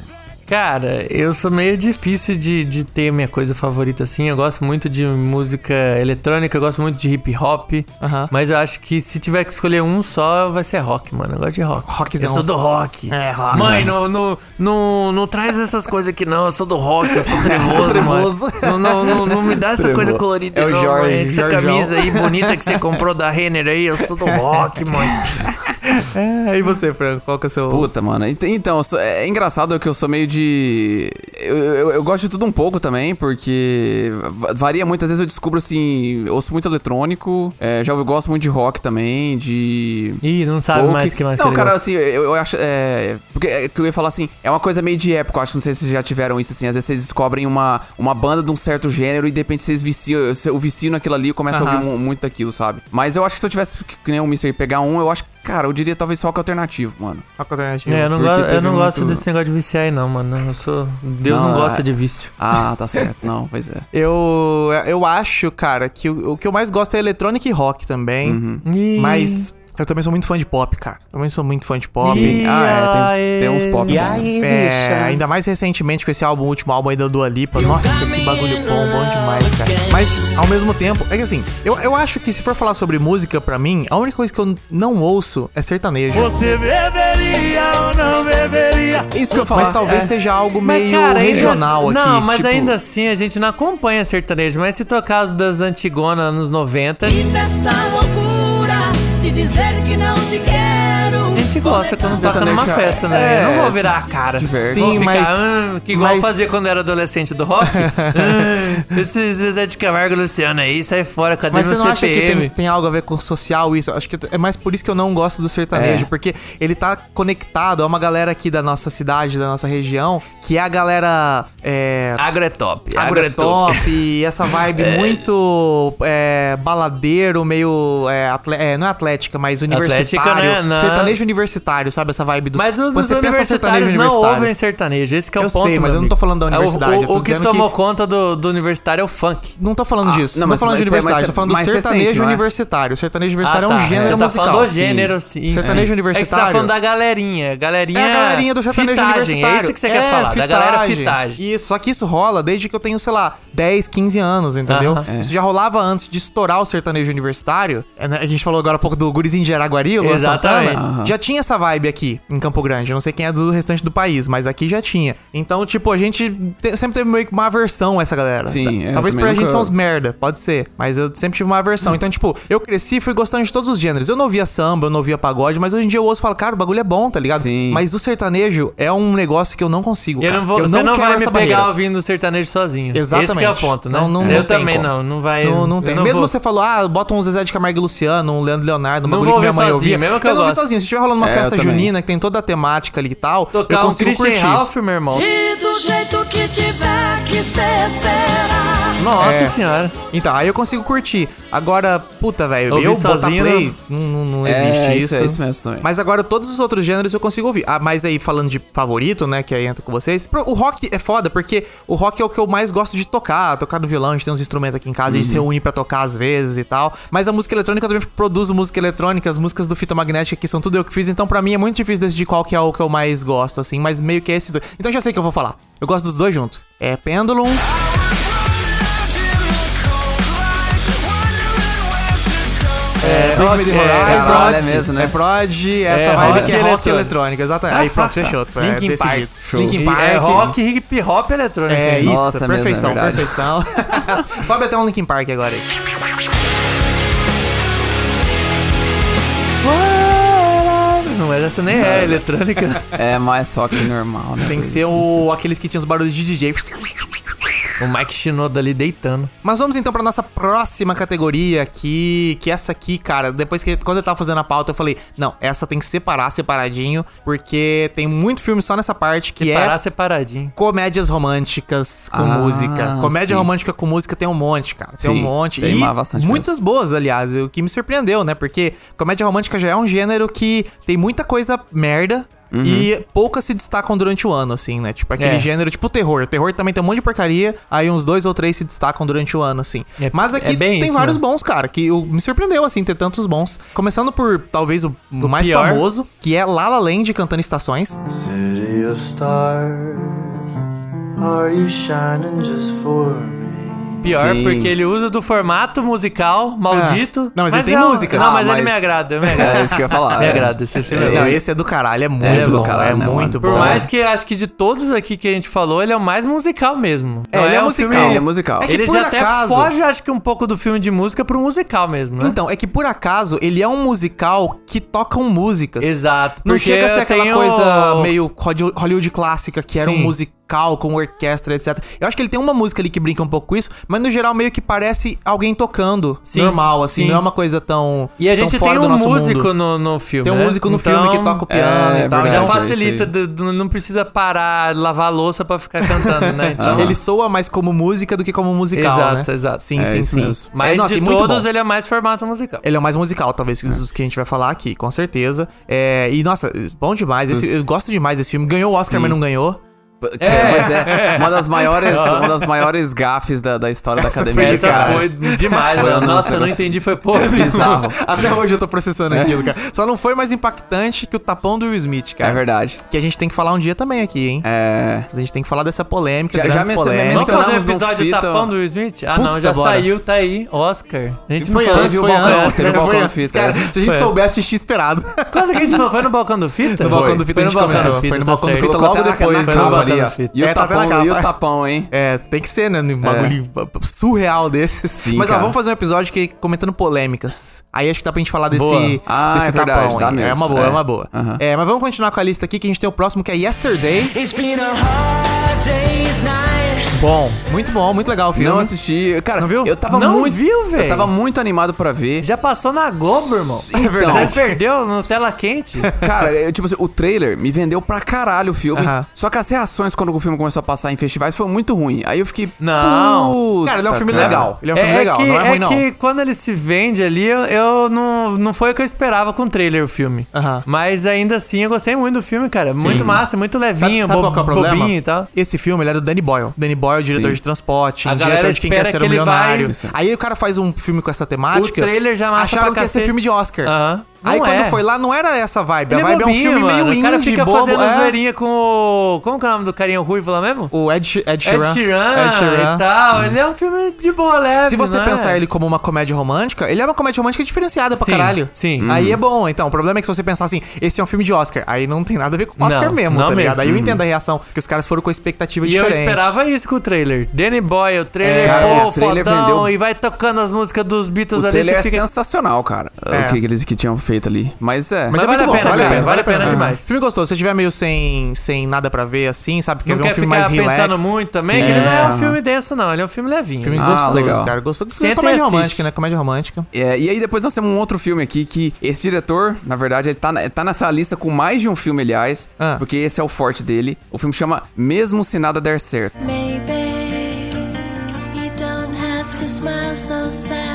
Cara, eu sou meio difícil de, de ter minha coisa favorita assim. Eu gosto muito de música eletrônica, eu gosto muito de hip hop. Aham. Mas eu acho que se tiver que escolher um só, vai ser rock, mano. Eu gosto de rock. Rockzão. Eu sou do rock. É, rock. Mãe, não, não, não, não traz essas coisas aqui, não. Eu sou do rock, eu sou trevoso. Sou trevoso. mano. Não, não, não, não me dá essa coisa colorida, É o não, Jorge, mãe. Essa camisa aí bonita que você comprou da Renner aí, eu sou do rock, mãe. É, e você, Franco? Qual que é o seu... Puta, mano. Ent- Então, sou- é engraçado que eu sou meio de. Eu, eu, eu gosto de tudo um pouco também, porque va- varia muitas vezes eu descubro assim. Eu ouço muito eletrônico, é, já eu gosto muito de rock também, de. Ih, não sabe folk. mais o que mais Não, que cara, gosta. assim, eu, eu acho. É, porque é, que eu ia falar assim, é uma coisa meio de época, eu acho. Não sei se vocês já tiveram isso assim. Às vezes vocês descobrem uma, uma banda de um certo gênero e de repente vocês viciam. Eu, vicio naquilo ali e começo a Aham. ouvir mu- muito daquilo, sabe? Mas eu acho que se eu tivesse, que que nem o Mr. pegar um, eu acho que, cara, eu diria talvez rock alternativo, mano. Qual que é eu não, gosto, eu não gosto muito- desse negócio de viciar aí, não, mano. Eu sou. Deus não, Não, gosta é- de vício. Ah, tá certo. Não, pois é. Eu, eu acho, cara, que o, o que eu mais gosto é eletrônica e rock também. Uhum. Ih. Mas eu também sou muito fã de pop, cara. Também sou muito fã de pop. Ih, Ah, é, tem, tem uns pop. E aí, É, ainda mais recentemente com esse álbum, o último álbum aí da Dua Lipa. Nossa, que bagulho bom, bom demais, cara. Mas, ao mesmo tempo, é que assim, eu, eu acho que se for falar sobre música, pra mim, a única coisa que eu não ouço é sertanejo. Você beberia ou não beberia? Isso que eu falar. Mas talvez é. seja algo Mas, meio cara, ainda regional assim- aqui. Não, mas tipo, ainda assim a gente não acompanha sertanejo. Mas se tocar as das Antigona anos 90, a Dessa loucura dizer que não te quero. Gente gosta quando toca numa é- festa, né? é, eu não vou virar a cara. diverte. Vou Sim, ficar, mas- "Ah", que igual mas- fazia quando era adolescente do rock. Ah, Esse Zezé de Camargo e Luciano aí, sai fora, cadê Mas você meu não acha que CPM? tem, tem algo a ver com social isso? Acho que é mais por isso que eu não gosto do sertanejo, É. porque ele tá conectado a uma galera aqui da nossa cidade, da nossa região, que é a galera é, Agro é top. Agro é agrotop, e essa vibe muito é, baladeiro, meio. É, atle- é, não é atlética, mas universitário. né? Não. Sertanejo universitário, sabe? Essa vibe do Mas os, os você pensa universitários sertanejo não universitário. ouvem sertanejo, esse que é o Eu ponto. sei, mas eu não tô falando da É, o- universidade, O, eu tô o que tomou que- conta do, do universitário é o funk. Não tô falando disso. não, mas- tô falando de mas é- universidade, mas tô falando do mais sertanejo recente, é? universitário. Sertanejo universitário Ah, é tá. um gênero Você tá musical. falando do Sim. gênero, sim. Sertanejo É que universitário. você tá falando da galerinha. Galerinha. É a galerinha do sertanejo universitário. É isso que você quer falar, da galera fitagem. Isso, só que isso rola desde que eu tenho, sei lá, 10, 15 anos, entendeu? Isso já rolava antes de estourar o sertanejo universitário. É, né, A gente falou agora há pouco do Gurizinho de Araguari, o Exatamente. Já tinha essa vibe aqui em Campo Grande. Eu não sei quem é do restante do país, mas aqui já tinha. Então, tipo, a gente te- sempre teve meio que uma aversão a essa galera. Sim, Tá- é, eu Talvez pra gente nunca- são uns merda, pode ser. Mas eu sempre tive uma aversão. Então, tipo, eu cresci e fui gostando de todos os gêneros. Eu não ouvia samba, eu não ouvia pagode, mas hoje em dia eu ouço e falo, cara, o bagulho é bom, tá ligado? Sim. Mas o sertanejo é um negócio que eu não consigo. Eu não vou, eu você não quero vai me pegar barreira. ouvindo sertanejo sozinho. Exatamente. Esse que é o ponto, né? Não, não, eu não tem também como. não, não vai. Não, não eu tem. não Mesmo vou- você falou, ah, bota um Zezé de Camargo e Luciano, um Leandro Leonardo, um Não bagulho vou que minha ouvir mãe sozinho, ouvia. mesmo que eu não ouvi gosto. sozinho. Se estiver rolando uma É, festa eu junina que tem toda a temática ali e tal, eu Tocar um consigo Christian curtir. Ralph, meu irmão. E Do jeito que tiver que ser, será. Nossa É. senhora. Então, aí eu consigo curtir. Agora, puta, velho, Ouvir eu botar sozinho, play, não, não, não É, existe isso isso. é isso mesmo também. Mas agora todos os outros gêneros eu consigo ouvir. Ah, mas aí falando de favorito, né, que aí entra com vocês. pro- O rock é foda, porque o rock é o que eu mais gosto de tocar. Tocar no violão, a gente tem uns instrumentos aqui em casa, a gente se reúne pra tocar às vezes e tal. Mas a música eletrônica eu também produzo música eletrônica, as músicas do Fita Magnética que são tudo eu que fiz. Então pra mim é muito difícil decidir qual que é o que eu mais gosto, assim. Mas meio que é esses dois. Então já sei o que eu vou falar. Eu gosto dos dois juntos. É Pendulum... É, Bring Me The rock, é, Horizon, caralho, é Prod, mesmo, né? É Prod, essa É, vibe rock que é rock eletrônico. eletrônica, exatamente. Aí pronto, fechou. É Linkin Park. decidido. Show. Linkin Park. é rock, hip hop eletrônico. É isso, Nossa, mesmo, é perfeição, perfeição. Sobe até um Linkin Park agora aí. Mas essa nem é eletrônica. É mais só que normal, né? Tem que ser o, aqueles que tinham os barulhos de DJ. O Mike Shinoda ali deitando. Mas vamos então pra nossa próxima categoria aqui, que essa aqui, cara, depois que quando eu tava fazendo a pauta, eu falei, não, essa tem que separar separadinho, porque tem muito filme só nessa parte que Parar é separadinho. comédias românticas com Ah, música. Comédia sim. romântica com música tem um monte, cara. Tem Sim, um monte. tem e bastante muitas boas, aliás, o que me surpreendeu, né? Porque comédia romântica já é um gênero que tem muita coisa merda. Uhum. E poucas se destacam durante o ano, assim, né? Tipo aquele É. gênero, tipo terror. Terror também tem um monte de porcaria, aí uns dois ou três se destacam durante o ano, assim. É- Mas aqui é bem tem isso vários mesmo. bons, cara, que eu- me surpreendeu, assim, ter tantos bons. Começando por, talvez, o, o mais pior. famoso, que é La La Land cantando Estações. City of stars, are you shining just for me? Pior, Sim. porque ele usa do formato musical maldito. Não, mas ele tem é música. Não, Ah, mas, ele mas- me agrada, me agrada. É isso que eu ia falar. Me é. agrada esse filme. é Não, esse é do caralho, é muito É bom, do caralho, é né, muito mano? bom. Por mais que acho que de todos aqui que a gente falou, ele é o mais musical mesmo. É, Não ele é musical. filme- Ele é musical. É Ele já até acaso- foge, acho que um pouco do filme de música pro musical mesmo, né? Então, é que por acaso ele é um musical que tocam músicas. Exato. Não chega a ser aquela tenho- coisa meio Hollywood- clássica, que era um Sim. Musical com orquestra, etc. Eu acho que ele tem uma música ali que brinca um pouco com isso, mas no geral meio que parece alguém tocando. Sim, normal, assim. sim. Não é uma coisa tão. E a tão gente fora tem um músico no, no filme. Tem um né? músico no Então, filme que toca o piano é e tal. Já é facilita, do- do- não precisa parar, lavar a louça pra ficar cantando, né? Então, Ele soa mais como música do que como musical, Exato, né? exato. Sim, É sim, sim. mesmo. Mas É, nossa, de todos, bom. ele é mais formato musical. Ele é mais musical, talvez, que os que a gente vai falar aqui, com certeza. É, e, nossa, bom demais. Esse- eu gosto demais desse filme. Ganhou o Oscar, mas não ganhou. É, mas é uma das maiores, uma das maiores gafes da, da história da academia. Essa cara. foi demais, Foi mano. Nossa, eu não entendi, foi porra bizarro. Até hoje eu tô processando aquilo, cara. Só não foi mais impactante que o tapão do Will Smith, cara. É verdade. Que a gente tem que falar um dia também aqui, hein? É. A gente tem que falar dessa polêmica, Já- já. Vamos fazer um Mencionamos no episódio fita- tapão do Will Smith? Ah, Puta, não, já bora. saiu, tá aí. Oscar. A gente Foi antes, foi antes. teve o Foi balcão do fita, Cara, é. se a gente Foi. soubesse, tinha esperado. Quando que a gente falou? Foi no balcão do fita? No balcão do fita a Foi gente no balcão comentou. do fita, Foi no tá balcão do fita logo até na- depois. Ali, ó. fita. E o É, tá tapão, e o tapão, hein? É, tem que ser, né? Um bagulho surreal desses. Sim, Mas ó, vamos fazer um episódio que comentando polêmicas. Aí acho que dá pra gente falar desse, Boa. Ah, desse é verdade, tapão. dá. É mesmo, uma boa, é, é. uma boa. Aham. É, mas vamos continuar com a lista aqui que a gente tem o próximo que é Yesterday. It's been a hard day's night. Bom, muito bom, muito legal o filme. Não assisti. Cara, Não viu? eu tava Não muito. viu, velho? Eu tava muito animado pra ver. Já passou na Globo, irmão. É verdade. Você perdeu no tela quente. Cara, eu, tipo assim, o trailer me vendeu pra caralho o filme. Aham. Só que as reações quando o filme começou a passar em festivais foi muito ruim. Aí eu fiquei. Não. Cara, ele é um filme cara. legal. Ele é um filme legal, que, não é ruim, é não. que quando ele se vende ali, eu, eu não, não foi o que eu esperava com o trailer, o filme. Aham. Mas ainda assim, eu gostei muito do filme, cara. Muito massa, muito levinho, Sabe, sabe bo- qual é o problema? bobinho e tal. Esse filme ele é do Danny Boyle. Danny Boyle, diretor Sim. de transporte, A diretor galera de quem quer ser que um milionário. vai-. Aí o cara faz um filme com essa temática. O trailer já Acharam que ia ser filme de Oscar. Aham. Aí Não quando é. foi lá, não era essa vibe. Ele a vibe é, um bobinho, filme meio indie, O cara fica bobo. fazendo é. zoeirinha com o... Como que é o nome do carinha ruivo lá mesmo? O Ed, Ed Ed Sheeran. Sheeran, Ed Sheeran. e tal. Ele é um filme de boa leve, Se você não é? pensar ele como uma comédia romântica, ele é uma comédia romântica diferenciada pra Sim, caralho. sim. Aí é bom. Então, o problema é que se você pensar assim, esse é um filme de Oscar, aí não tem nada a ver com Oscar Não, mesmo, não tá ligado? mesmo. Aí eu entendo a reação, que os caras foram com expectativa E eu diferente. esperava isso com o trailer. Danny Boyle, o trailer, É, pô, o trailer fodão, vendeu- e vai tocando as músicas dos Beatles O ali. trailer você é fica... sensacional, cara. É. O que, que eles que tinham feito ali. Mas é. Mas, é vale muito a bom, pena, vale a pena, vale a pena demais. Filme gostoso. Se você tiver meio sem, sem nada pra ver, assim, sabe? Quer Não ver quer um filme mais relax. pensando muito também, Sim. que ele não é um É. filme denso, não. Ele é um filme levinho. Filme Ah, gostoso, legal. cara. Gostoso. Senta e comédia romântica, né? Comédia romântica. É, e aí depois nós temos um outro filme aqui que esse diretor, na verdade, ele tá, tá nessa lista com mais de um filme, aliás, Ah. porque esse é o forte dele. O filme chama Mesmo Se Nada Der Certo. Maybe you don't have to smile so sad.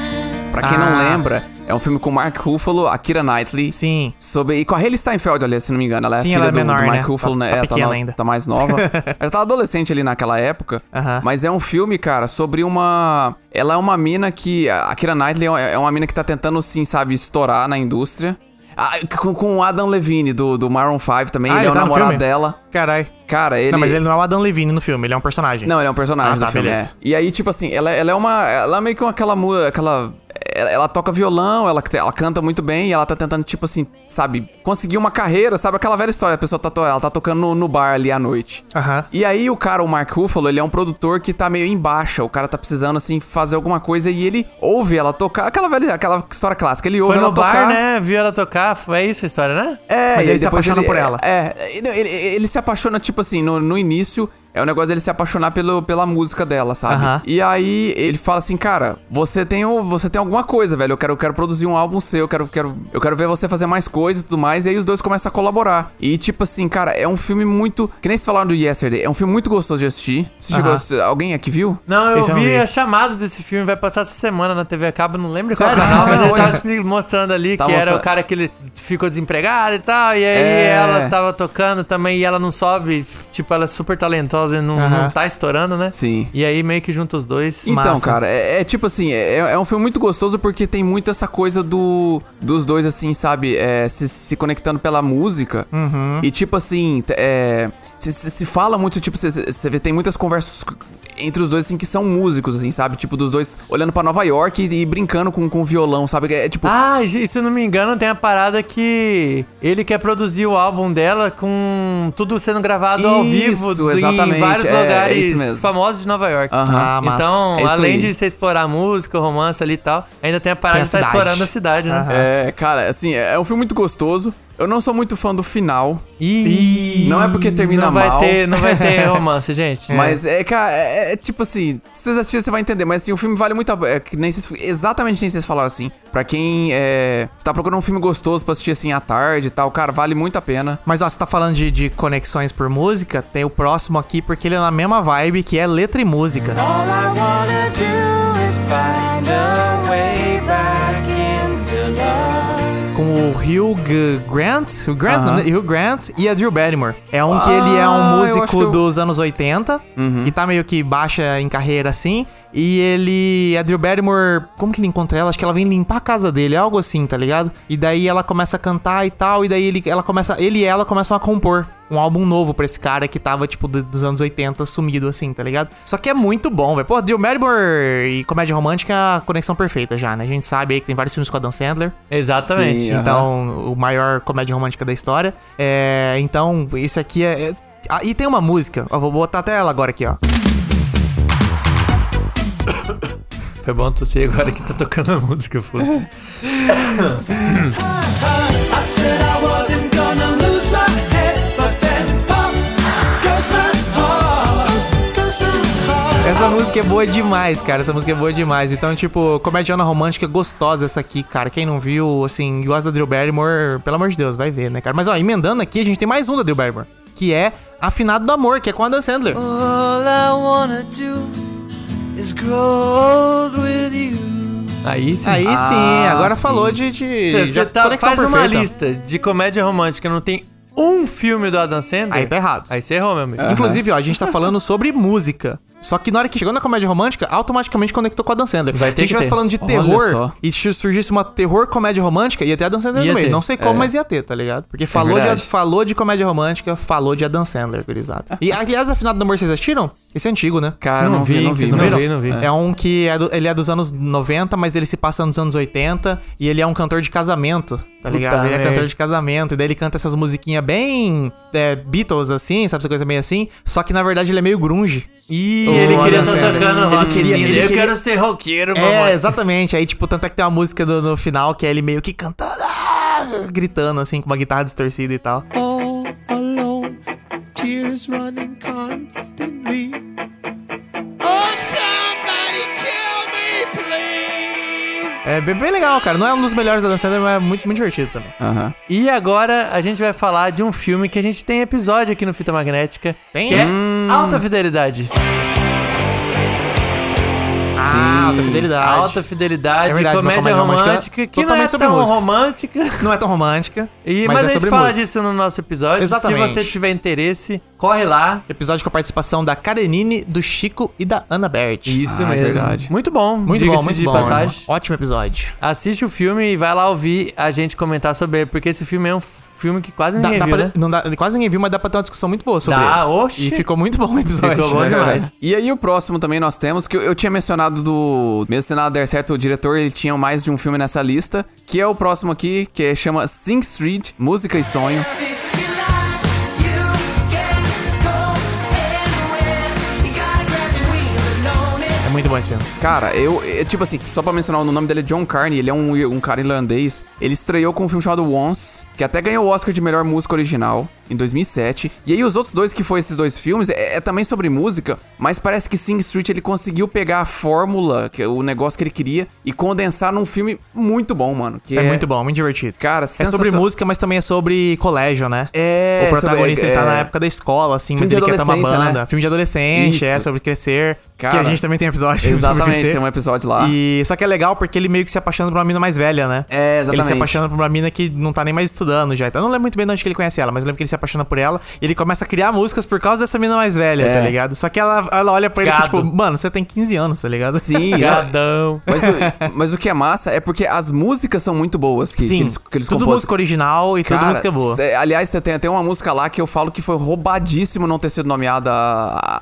Pra quem Ah. não lembra, é um filme com Mark Ruffalo, a Kira Knightley. Sim. Sobre, e com a Hayley Steinfeld, ali, se não me engano. Ela é Sim, filha ela é do, menor, do Mark né? Ruffalo, Tá- né? tá É, pequena no- ainda. Tá mais nova. ela tá adolescente ali naquela época. Aham. Mas é um filme, cara, sobre uma... Ela é uma mina que... A Kira Knightley é é uma mina que tá tentando, sim, sabe, estourar na indústria. Ah, com, com o Adam Levine, do, do Maroon 5 também. Ah, ele ele é o tá namorado dela. Caralho. Cara, ele... Não, mas ele não é o Adam Levine no filme, ele é um personagem. Não, ele é um personagem Ah, do tá, filme, beleza. é. E aí, tipo assim, ela, ela é uma. Ela é meio que uma- aquela. aquela ela, ela toca violão, ela, ela canta muito bem e ela tá tentando, tipo assim, sabe, conseguir uma carreira, sabe? Aquela velha história, a pessoa tá, ela tá tocando no, no bar ali à noite. Aham. E aí o cara, o Mark Ruffalo, ele é um produtor que tá meio em baixa. O cara tá precisando, assim, fazer alguma coisa e ele ouve ela tocar. Aquela velha, aquela história clássica. Ele ouve Foi ela no tocar. bar, né? Viu ela tocar. É isso a história, né? É, Mas e ele se apaixona por ela. É, ele, ele- ele se apaixona, tipo assim, no, no início. É o negócio dele se apaixonar pelo, pela música dela, sabe? Aham. E aí ele fala assim, cara, você tem, o- você tem alguma coisa, velho. Eu quero, eu quero produzir um álbum seu, eu quero, quero, eu quero ver você fazer mais coisas e tudo mais. E aí os dois começam a colaborar. E tipo assim, cara, é um filme muito. Que nem se falaram do Yesterday, é um filme muito gostoso de assistir. Você chegou a Aham. assistir- alguém aqui viu? Não, eu Esse vi a chamada desse filme, vai passar essa semana na TV a cabo, não lembro qual canal, mas ele tava mostrando ali Tá que era mostrando. o cara que ele ficou desempregado e tal, e aí É. ela tava tocando também e ela não sobe, tipo, ela é super talentosa e não, não tá estourando, né? Sim. E aí meio que junta os dois. Então, Massa. cara, é, é tipo assim, é, é um filme muito gostoso porque tem muito essa coisa do dos dois, assim, sabe, é, se, se conectando pela música. E tipo assim, é, se, se, se fala muito, tipo, você- você vê, tem muitas conversas entre os dois, assim, que são músicos, assim, sabe? Tipo, dos dois olhando pra Nova York e, e brincando com, com o violão, sabe? É tipo. Ah, e se eu não me engano, tem a parada que ele quer produzir o álbum dela com tudo sendo gravado ao vivo Isso, do- em exatamente, vários é, é lugares isso mesmo. famosos de Nova York. Aham. Ah. Então, É isso além aí. de você explorar música, romance ali e tal, ainda tem a parada Tem a de estar explorando a cidade, né? É, cara, assim, é um filme muito gostoso. Eu não sou muito fã do final. Ih, Não é porque termina não vai mal. Ter, não vai ter romance, gente. Mas é, cara, é, é tipo assim, se vocês assistirem, você vai entender. Mas assim, o filme vale muito a é, que nem vocês, Exatamente nem vocês falaram assim. Pra quem é, está procurando um filme gostoso pra assistir assim à tarde e tal, cara, vale muito a pena. Mas ó, você tá falando de, de conexões por música, tem o próximo aqui porque ele é na mesma vibe que é letra e música. All I wanna do is find a way Hugh Grant, Hugh Grant, não, né? Hugh Grant e a Drew Barrymore. É um que ele é Ah, um acho músico eu- dos anos 80 e tá meio que baixa em carreira assim. E ele, a Drew Barrymore, como que ele encontra ela? Acho que ela vem limpar a casa dele, algo assim, tá ligado? E daí ela começa a cantar e tal, e daí ele, ela começa, ele e ela começam a compor um álbum novo pra esse cara que tava, tipo, do- dos anos 80 sumido assim, tá ligado? Só que é muito bom, velho. Pô, Drew Barrymore e comédia romântica é a conexão perfeita já, né? A gente sabe aí que tem vários filmes com a Dan Sandler. Exatamente. Sim. Então, o maior comédia romântica da história. É, então, esse aqui é. é- Ah, e tem uma música, ó, vou botar até ela agora aqui, ó. Foi bom tossir agora que tá tocando a música, foda-se. Essa música é boa demais, cara. Essa música é boa demais. Então, tipo, comediana romântica gostosa essa aqui, cara. Quem não viu, assim, gosta da Drew Barrymore, pelo amor de Deus, vai ver, né, cara? Mas, ó, emendando aqui, a gente tem mais um da Drew Barrymore. Que é Afinado do Amor, que é com a Dan Sandler. All I wanna do is grow old with you. Aí sim. Aí sim, Ah, agora sim. falou de. de Você, tá, conexão faz uma perfeita. lista de comédia romântica, não tem um filme do Adam Sandler. Aí tá errado. Aí você errou, meu amigo. Inclusive, ó, a gente tá falando sobre música. Só que na hora que chegou na comédia romântica, automaticamente conectou com a Dan Sandler. Vai Se ter a gente que estivesse ter. falando de terror e se surgisse uma terror comédia romântica, ia ter a Dan Sandler Ia no meio. ter. Não sei como, É. mas ia ter, tá ligado? Porque falou, de, verdade. falou de comédia romântica, falou de Adam Sandler, gurizada. E, aliás, Afinado do Amor, vocês assistiram? Esse é antigo, né? Cara, não, Não vi, vi, não vi. não viram? vi, não vi. É um que é do- ele é dos anos 90, mas ele se passa nos anos 80 e ele é um cantor de casamento, tá ligado? Ele é merda. cantor de casamento, e daí ele canta essas musiquinhas bem é, Beatles, assim, sabe? Essa coisa meio assim. Só que na verdade ele é meio grunge. Ih, O ele queria estar Sandler. tocando Ele rock. queria- ele eu queria- quero ser roqueiro, É, mamãe. exatamente. Aí, tipo, tanto é que tem uma música do- no final que é ele meio que cantando. "Ah", gritando, assim, com uma guitarra distorcida e tal. All alone, tears running constantly. É bem, bem legal, cara. Não é um dos melhores da Dan Sandler, mas é muito, muito divertido também. Aham. E agora a gente vai falar de um filme que a gente tem episódio aqui no Fita Magnética. Tem? Que é Hum. Alta Fidelidade. Ah, alta fidelidade. Alta Fidelidade, É verdade, comédia, comédia romântica romântica, que não é tão música. romântica. Não é tão romântica. E, mas, mas, é a gente sobre fala música. disso no nosso episódio. Exatamente. Se você tiver interesse, corre lá. Episódio com a participação da Karenine, do Chico e da Ana Bert. Isso Ah, é mesmo. verdade. Muito bom. Muito bom, muito de bom. passagem. Ótimo episódio. Assiste o filme e vai lá ouvir a gente comentar sobre ele, porque esse filme é um filme que quase Dá- ninguém dá viu, pra- né? não dá- quase ninguém viu, mas dá pra ter uma discussão muito boa sobre Dá, ele. oxe. E ficou muito bom o episódio. Ficou bom demais. E aí o próximo também nós temos, que eu, eu tinha mencionado do... Mesmo se nada der certo, o diretor ele tinha mais de um filme nessa lista, que é o próximo aqui, que é- chama Sing Street, Música e Sonho. Filme. Cara, eu, é, tipo assim, só pra mencionar, o nome dele é John Carney, ele é um, um cara irlandês. Ele estreou com um filme chamado Once, que até ganhou o Oscar de melhor música original em 2007. E aí os outros dois que foi esses dois filmes é, é também sobre música, mas parece que Sing Street ele conseguiu pegar a fórmula, que é o negócio que ele queria e condensar num filme muito bom, mano. Que É, muito bom, muito divertido. Cara, É sobre música, mas também é sobre colégio, né? É, O protagonista, sobre- ele tá é. na época da escola, assim, mas ele quer ter uma banda. né? Filme de adolescente, Isso. é, sobre crescer. que Cara, a gente também tem episódio Exatamente, tem um episódio lá. E só que é legal porque ele meio que se apaixona por uma mina mais velha, né? É, Ele se exatamente. apaixona por uma mina que não tá nem mais estudando já. Então eu não lembro muito bem de onde que ele conhece ela, mas eu lembro que ele se apaixona por ela e ele começa a criar músicas por causa dessa mina mais velha, É. tá ligado? Só que ela, ela olha pra ele que, tipo, mano, você tem 15 anos, tá ligado? Sim, Gadão. Mas o, mas o que é massa é porque as músicas são muito boas que, que Sim, eles, que eles tudo compõem. música original e tudo Cara, música boa. cê- aliás, você tem até uma música lá que eu falo que foi roubadíssimo não ter sido nomeada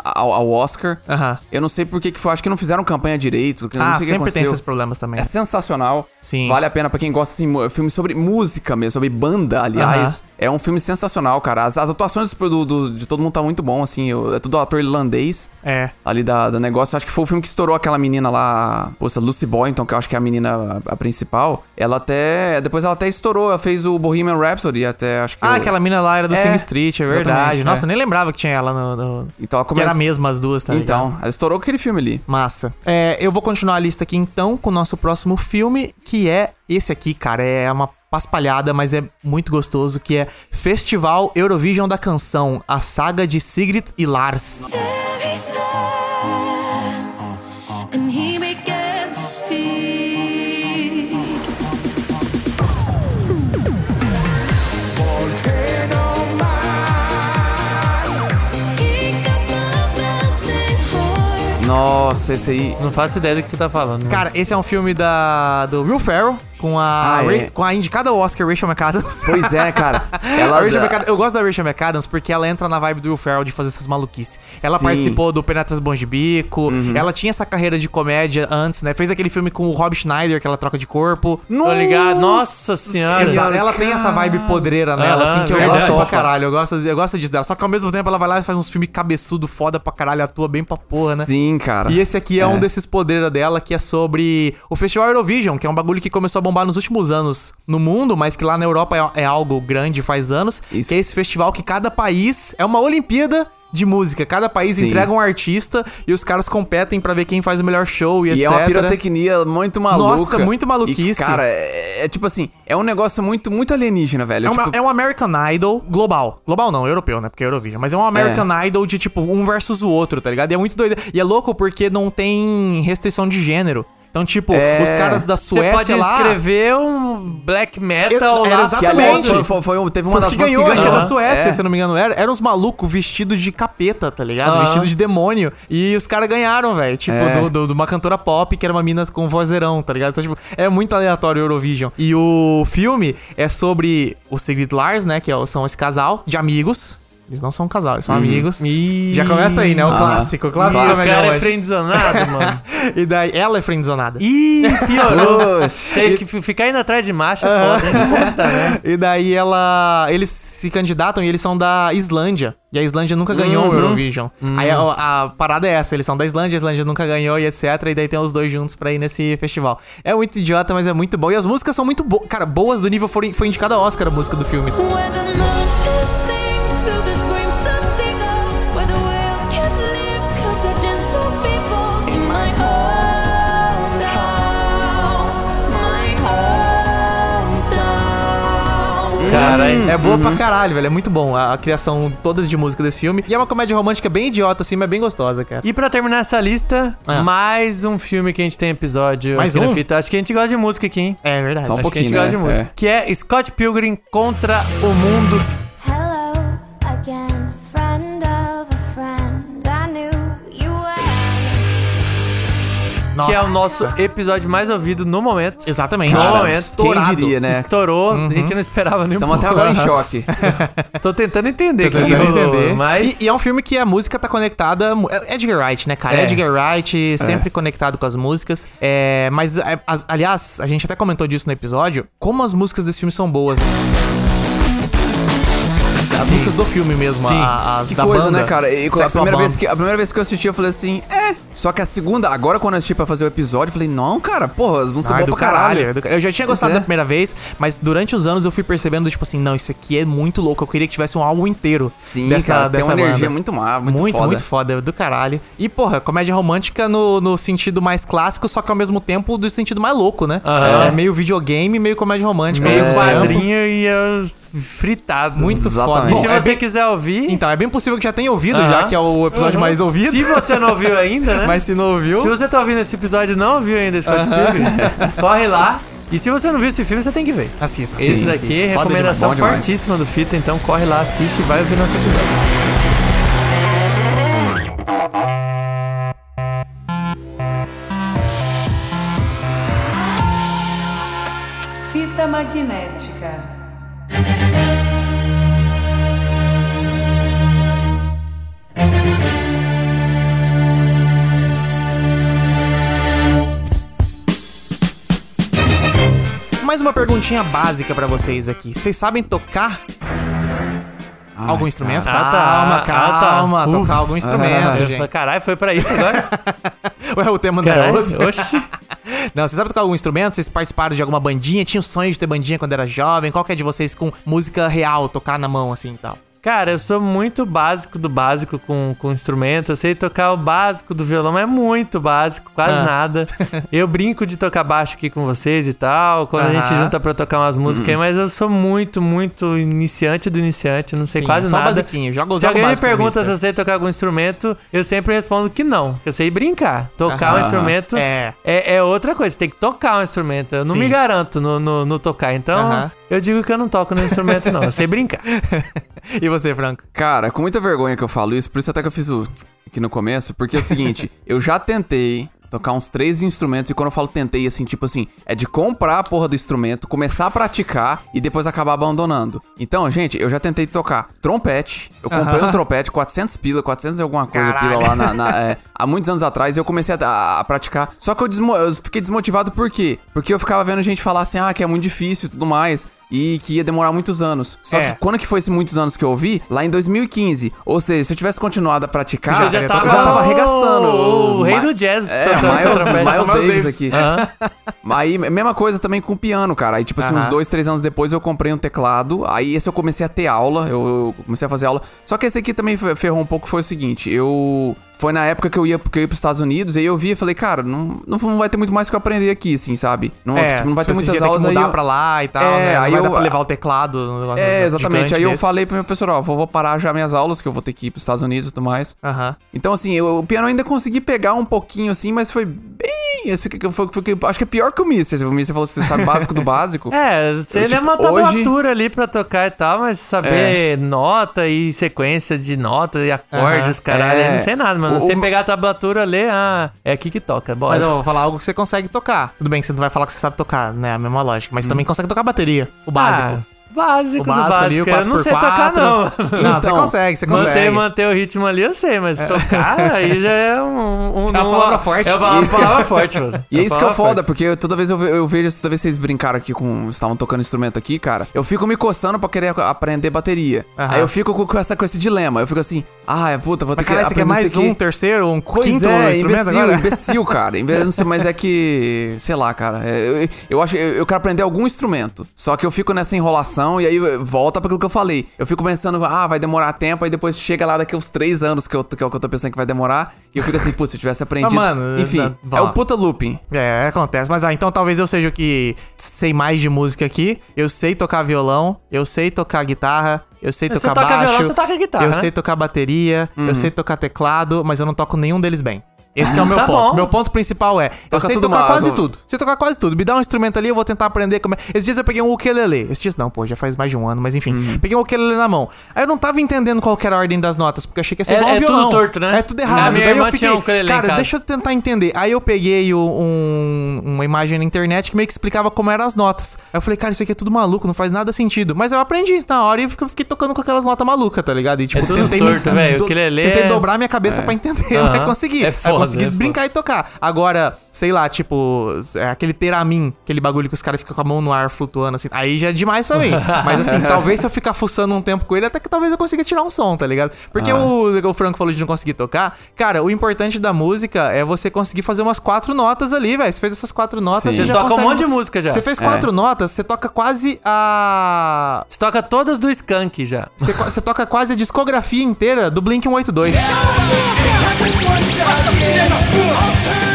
ao, ao Oscar. Aham. Eu não sei por que que foi, acho que não fizeram campanha direito, que Ah, não sei o que sempre tem esses problemas também. É sensacional. Sim. Vale a pena pra quem gosta assim, filme sobre música mesmo, sobre banda, aliás. É um filme sensacional, cara. As, as atuações do, do- de todo mundo tá muito bom, assim. eu- é tudo ator irlandês É. ali da, da negócio. Acho que foi o filme que estourou aquela menina lá, poxa, Lucy Boynton, que eu acho que é a menina a, a principal. Ela até. Depois ela até estourou, ela fez o Bohemian Rhapsody, até acho que. Ah, eu- aquela mina lá era do É, Sing Street, é verdade. exatamente, Nossa, é. eu nem lembrava que tinha ela no. no- Então ela Que era começa- a mesma as duas, tá ligado? Então, ela estourou aquele filme ali. Massa. É, eu vou continuar a lista aqui então com o nosso próximo filme, que é esse aqui, cara. É uma paspalhada, mas é muito gostoso, que é Festival Eurovision da Canção, a saga de Sigrid e Lars. Nossa, esse aí. Não faço ideia do que você tá falando. Cara, esse é um filme da do Will Ferrell com a Ah, Ra- é. com a indicada ao Oscar Rachel McAdams. Pois é, cara. Ela A Rachel dá- McAdams- eu gosto da Rachel McAdams porque ela entra na vibe do Will Ferrell de fazer essas maluquices. Ela Sim. Uhum. participou do Penetras Bons de Bico, ela tinha essa carreira de comédia antes, né? Fez aquele filme com o Rob Schneider, que ela troca de corpo. Tô ligado? Nossa senhora. Exato. Ela tem essa vibe podreira nela, Aham, assim, que eu verdade. gosto pra caralho. Eu gosto, eu gosto disso dela. Só que ao mesmo tempo ela vai lá e faz uns filmes cabeçudo, foda pra caralho, atua bem pra porra, né? Sim, cara. E esse aqui é, um desses podreiros dela, que é sobre o Festival Eurovision, que é um bagulho que começou a bombar nos últimos anos no mundo, mas que lá na Europa é, é algo grande faz anos. Isso. Que é esse festival que cada país é uma Olimpíada de música. Cada país Sim. entrega um artista e os caras competem pra ver quem faz o melhor show e, E etc. é uma pirotecnia muito maluca. Nossa, muito maluquice. E, cara, é, é tipo assim, é um negócio muito, muito alienígena, velho. É, uma- tipo, é um American Idol global. Global não, europeu, né? Porque é Eurovision. Mas é um American Idol de, tipo, um versus o outro, tá ligado? E é muito doido. E é louco porque não tem restrição de gênero. Então, tipo, É. os caras da Você Suécia pode lá... escrever um black metal Era lá. exatamente. foi, foi- foi teve uma Foi das que ganhou, que acho que é ganhou. da Suécia, É. se eu não me engano. Era, eram uns malucos vestidos de capeta, tá ligado? Aham. Vestidos de demônio. E os caras ganharam, velho. Tipo, É. do- do- de uma cantora pop que era uma mina com vozeirão, tá ligado? Então, tipo, é muito aleatório o Eurovision. E o filme é sobre o Sigrid Lars, né? Que é são esse casal de amigos. Eles não são um casal, eles são Uhum. amigos. Ih. Já começa aí, né? O Ah. clássico, o clássico o comédia cara é friendzonado, mano. E daí, ela é friendzonada. Ih, piorou. Tem que fi- ficar indo atrás de macho é foda, hein? Né? E daí ela. Eles se candidatam e eles são da Islândia. E a Islândia nunca ganhou o Eurovision. Aí a, a parada é essa, eles são da Islândia, a Islândia nunca ganhou e etc. E daí tem os dois juntos pra ir nesse festival. É muito idiota, mas é muito bom. E as músicas são muito boas. Cara, boas do nível. Foi, foi indicada a Oscar a música do filme. Where Caralho. É boa pra caralho, velho. É muito bom a, a criação toda de música desse filme. E é uma comédia romântica bem idiota, assim, mas bem gostosa, cara. E pra terminar essa lista, Ah. mais um filme que a gente tem episódio Mais aqui na um? fita. Acho que a gente gosta de música aqui, hein? É verdade. Só um Acho que a gente pouquinho, gosta de né? música. É. Que é Scott Pilgrim contra o mundo. Que é o nosso episódio mais ouvido no momento. Exatamente. No Cara, momento. quem Estourado. diria, né? Estourou. A gente não esperava nem um Estamos até agora em choque. Tô tentando entender. Tô o que tentando entender. Mas... E, e é um filme que a música tá conectada. é Edgar Wright, né, cara? É. Edgar Wright, sempre conectado com as músicas. É, mas, é, as- aliás, a gente até comentou disso no episódio. Como as músicas desse filme são boas. né? As músicas do filme mesmo, Sim. a- as Que da coisa, banda. né, cara? E a, primeira vez que, a primeira vez que eu assisti, eu falei assim, é. Só que a segunda, agora quando eu assisti pra fazer o episódio, eu falei, não, cara, porra, as músicas Ah, é boas do pra caralho. caralho. é. Eu já tinha gostado é. da primeira vez, mas durante os anos eu fui percebendo, tipo assim, não, isso aqui é muito louco. Eu queria que tivesse um álbum inteiro. Sim, dessa, cara, tem dessa uma energia banda. muito má, muito, muito, foda. muito foda, do caralho. E, porra, comédia romântica no, no sentido mais clássico, só que ao mesmo tempo do sentido mais louco, né? Aham. É meio videogame, meio comédia romântica. Meio tempo. quadrinho e eu fritado. Muito Exatamente. foda. E Bom, se é você bem- quiser ouvir... Então, é bem possível que já tenha ouvido, Aham. já que é o episódio mais ouvido. Se você não ouviu ainda, né? Mas se não ouviu. Se você tá ouvindo esse episódio e não ouviu ainda Scott Pilgrim, corre lá. E se você não viu esse filme, você tem que ver. Assista. Esse assista, daqui é assista. Foda recomendação demais. fortíssima do Fita, então corre lá, assiste e vai ouvir nosso episódio. Fita magnética. Mais uma perguntinha básica pra vocês aqui. Vocês sabem tocar algum instrumento? ah, tá. calma, Ah, tá. calma. Uf. Tocar algum instrumento, Eu gente. Caralho, foi pra isso agora? Ué, o tema não era outro? oxi. Não, vocês sabem tocar algum instrumento? Vocês participaram de alguma bandinha? Tinham sonho de ter bandinha quando era jovem? Qual que é de vocês com música real, tocar na mão assim e tal? Cara, eu sou muito básico do básico com, com instrumento. Eu sei tocar o básico do violão, mas é muito básico, quase Ah. nada. Eu brinco de tocar baixo aqui com vocês e tal, quando a gente junta pra tocar umas músicas aí, mas eu sou muito, muito iniciante do iniciante, não sei Sim, quase só nada. basiquinho, joga- se alguém me pergunta se eu sei tocar algum instrumento, eu sempre respondo que não. que Eu sei brincar. Tocar um instrumento É. é, é outra coisa. Você tem que tocar um instrumento. Eu não Sim. me garanto no, no, no tocar. Então, eu digo que eu não toco no instrumento, não. Eu sei brincar. e você, Franco? Cara, com muita vergonha que eu falo isso, por isso até que eu fiz o aqui no começo, porque é o seguinte, eu já tentei tocar uns três instrumentos e quando eu falo tentei, assim, tipo assim, é de comprar a porra do instrumento, começar a praticar e depois acabar abandonando. Então, gente, eu já tentei tocar trompete, eu comprei Aham. um trompete, 400 pila, 400 e alguma coisa Caralho. pila lá na, na- é, há muitos anos atrás e eu comecei a, a- a praticar. Só que eu, desmo- eu fiquei desmotivado por quê? Porque eu ficava vendo gente falar assim, ah, que é muito difícil e tudo mais. E que ia demorar muitos anos. Só É. que quando que foi esses muitos anos que eu ouvi? Lá em 2015. Ou seja, se eu tivesse continuado a praticar, Você já eu tava- já tava arregaçando. o rei Ma- do jazz É, Miles. Miles Davis aqui. Aí, mesma coisa também com o piano, cara. Aí, tipo assim, uns dois, três anos depois eu comprei um teclado. Aí esse eu comecei a ter aula, eu, eu comecei a fazer aula. Só que esse aqui também fe- ferrou um pouco, foi o seguinte, eu... Foi na época que eu ia, que eu ia pros Estados Unidos, e aí eu via e falei, cara, não, não, não vai ter muito mais que eu aprender aqui, assim, sabe? Não, É, tipo, não vai ter muitas aulas que aí. mudar eu- pra lá e tal, É, né? Não aí vai eu- dar pra levar o teclado. um É, exatamente. Aí eu desse. falei pro meu professor, ó, vou, vou parar já minhas aulas, que eu vou ter que ir pros Estados Unidos e tudo mais. Então, assim, eu, o piano eu ainda consegui pegar um pouquinho, assim, mas foi bem... Esse, que- foi, foi, acho que é pior que o Mister. O Mister falou que você sabe básico do básico. É, você Eu, lembra uma tipo, hoje- tablatura ali pra tocar e tal, mas saber nota e sequência de nota e acordes, caralho, É. eu não sei nada, mano. O- Você pegar a tablatura, ler, ah, é aqui que toca, bora. Mas eu vou falar algo que você consegue tocar. Tudo bem que você não vai falar que você sabe tocar, né? A mesma lógica. Mas você também consegue tocar bateria. O básico. Ah, básico, O do básico ali, básico. o eu não sei 4x4. tocar, não. Não, você Então, consegue, você Manter, consegue. manter o ritmo ali eu sei, mas tocar aí já é um. um É uma palavra forte. É uma palavra, Isso. palavra forte, mano. E é isso que é foda, porque eu- toda vez eu, ve- eu vejo, toda vez que vocês brincaram aqui com. Estavam tocando instrumento aqui, cara, eu fico me coçando pra querer aprender bateria. Aham. Aí eu fico com, com essa, com esse dilema. Eu fico assim, ah, é, puta, vou ter Mas, cara, que você quer aprender mais isso aqui. um terceiro, um Pois quinto é, instrumento imbecil, agora? imbecil, cara. Não sei, mas é que. Sei lá, cara. é, Eu, eu acho eu, eu quero aprender algum instrumento. Só que eu fico nessa enrolação e aí volta pra aquilo que eu falei. Eu fico pensando, ah, vai demorar tempo, aí depois chega lá daqui uns três anos que, eu, que é o que eu tô pensando que vai demorar. E eu fico assim, putz, se eu tivesse aprendido. mano, Enfim, dá- é o puta looping. É, acontece. Mas ah, então talvez eu seja o que sei mais de música aqui. Eu sei tocar violão, eu sei tocar guitarra, eu sei Você tocar toca baixo. violão, você toca guitarra, Eu né? sei tocar bateria, eu sei tocar teclado, mas eu não toco nenhum deles bem. Esse que é o meu Tá ponto. bom. Meu ponto principal é, eu Toca sei tudo tocar quase eu- tudo. Sei tocar quase tudo. Me dá um instrumento ali, eu vou tentar aprender como é. Esses dias eu peguei um ukulele. Esses dias não, pô, já faz mais de um ano, mas enfim. Uhum. Peguei um ukulele na mão. Aí eu não tava entendendo qual era a ordem das notas, porque eu achei que ia ser É- igual é tudo violão. torto, né? É tudo errado. minha Daí eu fiquei, um cara, deixa eu tentar entender. Aí eu peguei um- uma imagem na internet que meio que explicava como eram as notas. Aí eu falei, cara, isso aqui é tudo maluco, não faz nada sentido. Mas eu aprendi na hora e fiquei, tocando com aquelas notas malucas, tá ligado? E tipo, É tudo tentei torto, me- do- Tentei é- dobrar minha cabeça pra entender, Aham. mas consegui. É foda, consegui é brincar e tocar. Agora, sei lá, tipo, é aquele teramin, aquele bagulho que os caras ficam com a mão no ar flutuando assim. Aí já é demais pra mim. Mas assim, talvez se eu ficar fuçando um tempo com ele, até que talvez eu consiga tirar um som, tá ligado? Porque Ah. o, o Franco falou de não conseguir tocar. Cara, o importante da música é você conseguir fazer umas quatro notas ali, velho. Você fez essas quatro notas, Sim. você Você já toca um consegue- monte de música já. Você fez É. quatro notas, você toca quase a. Você toca todas do Skank já. Você, você toca quase a discografia inteira do Blink 182. I'll turn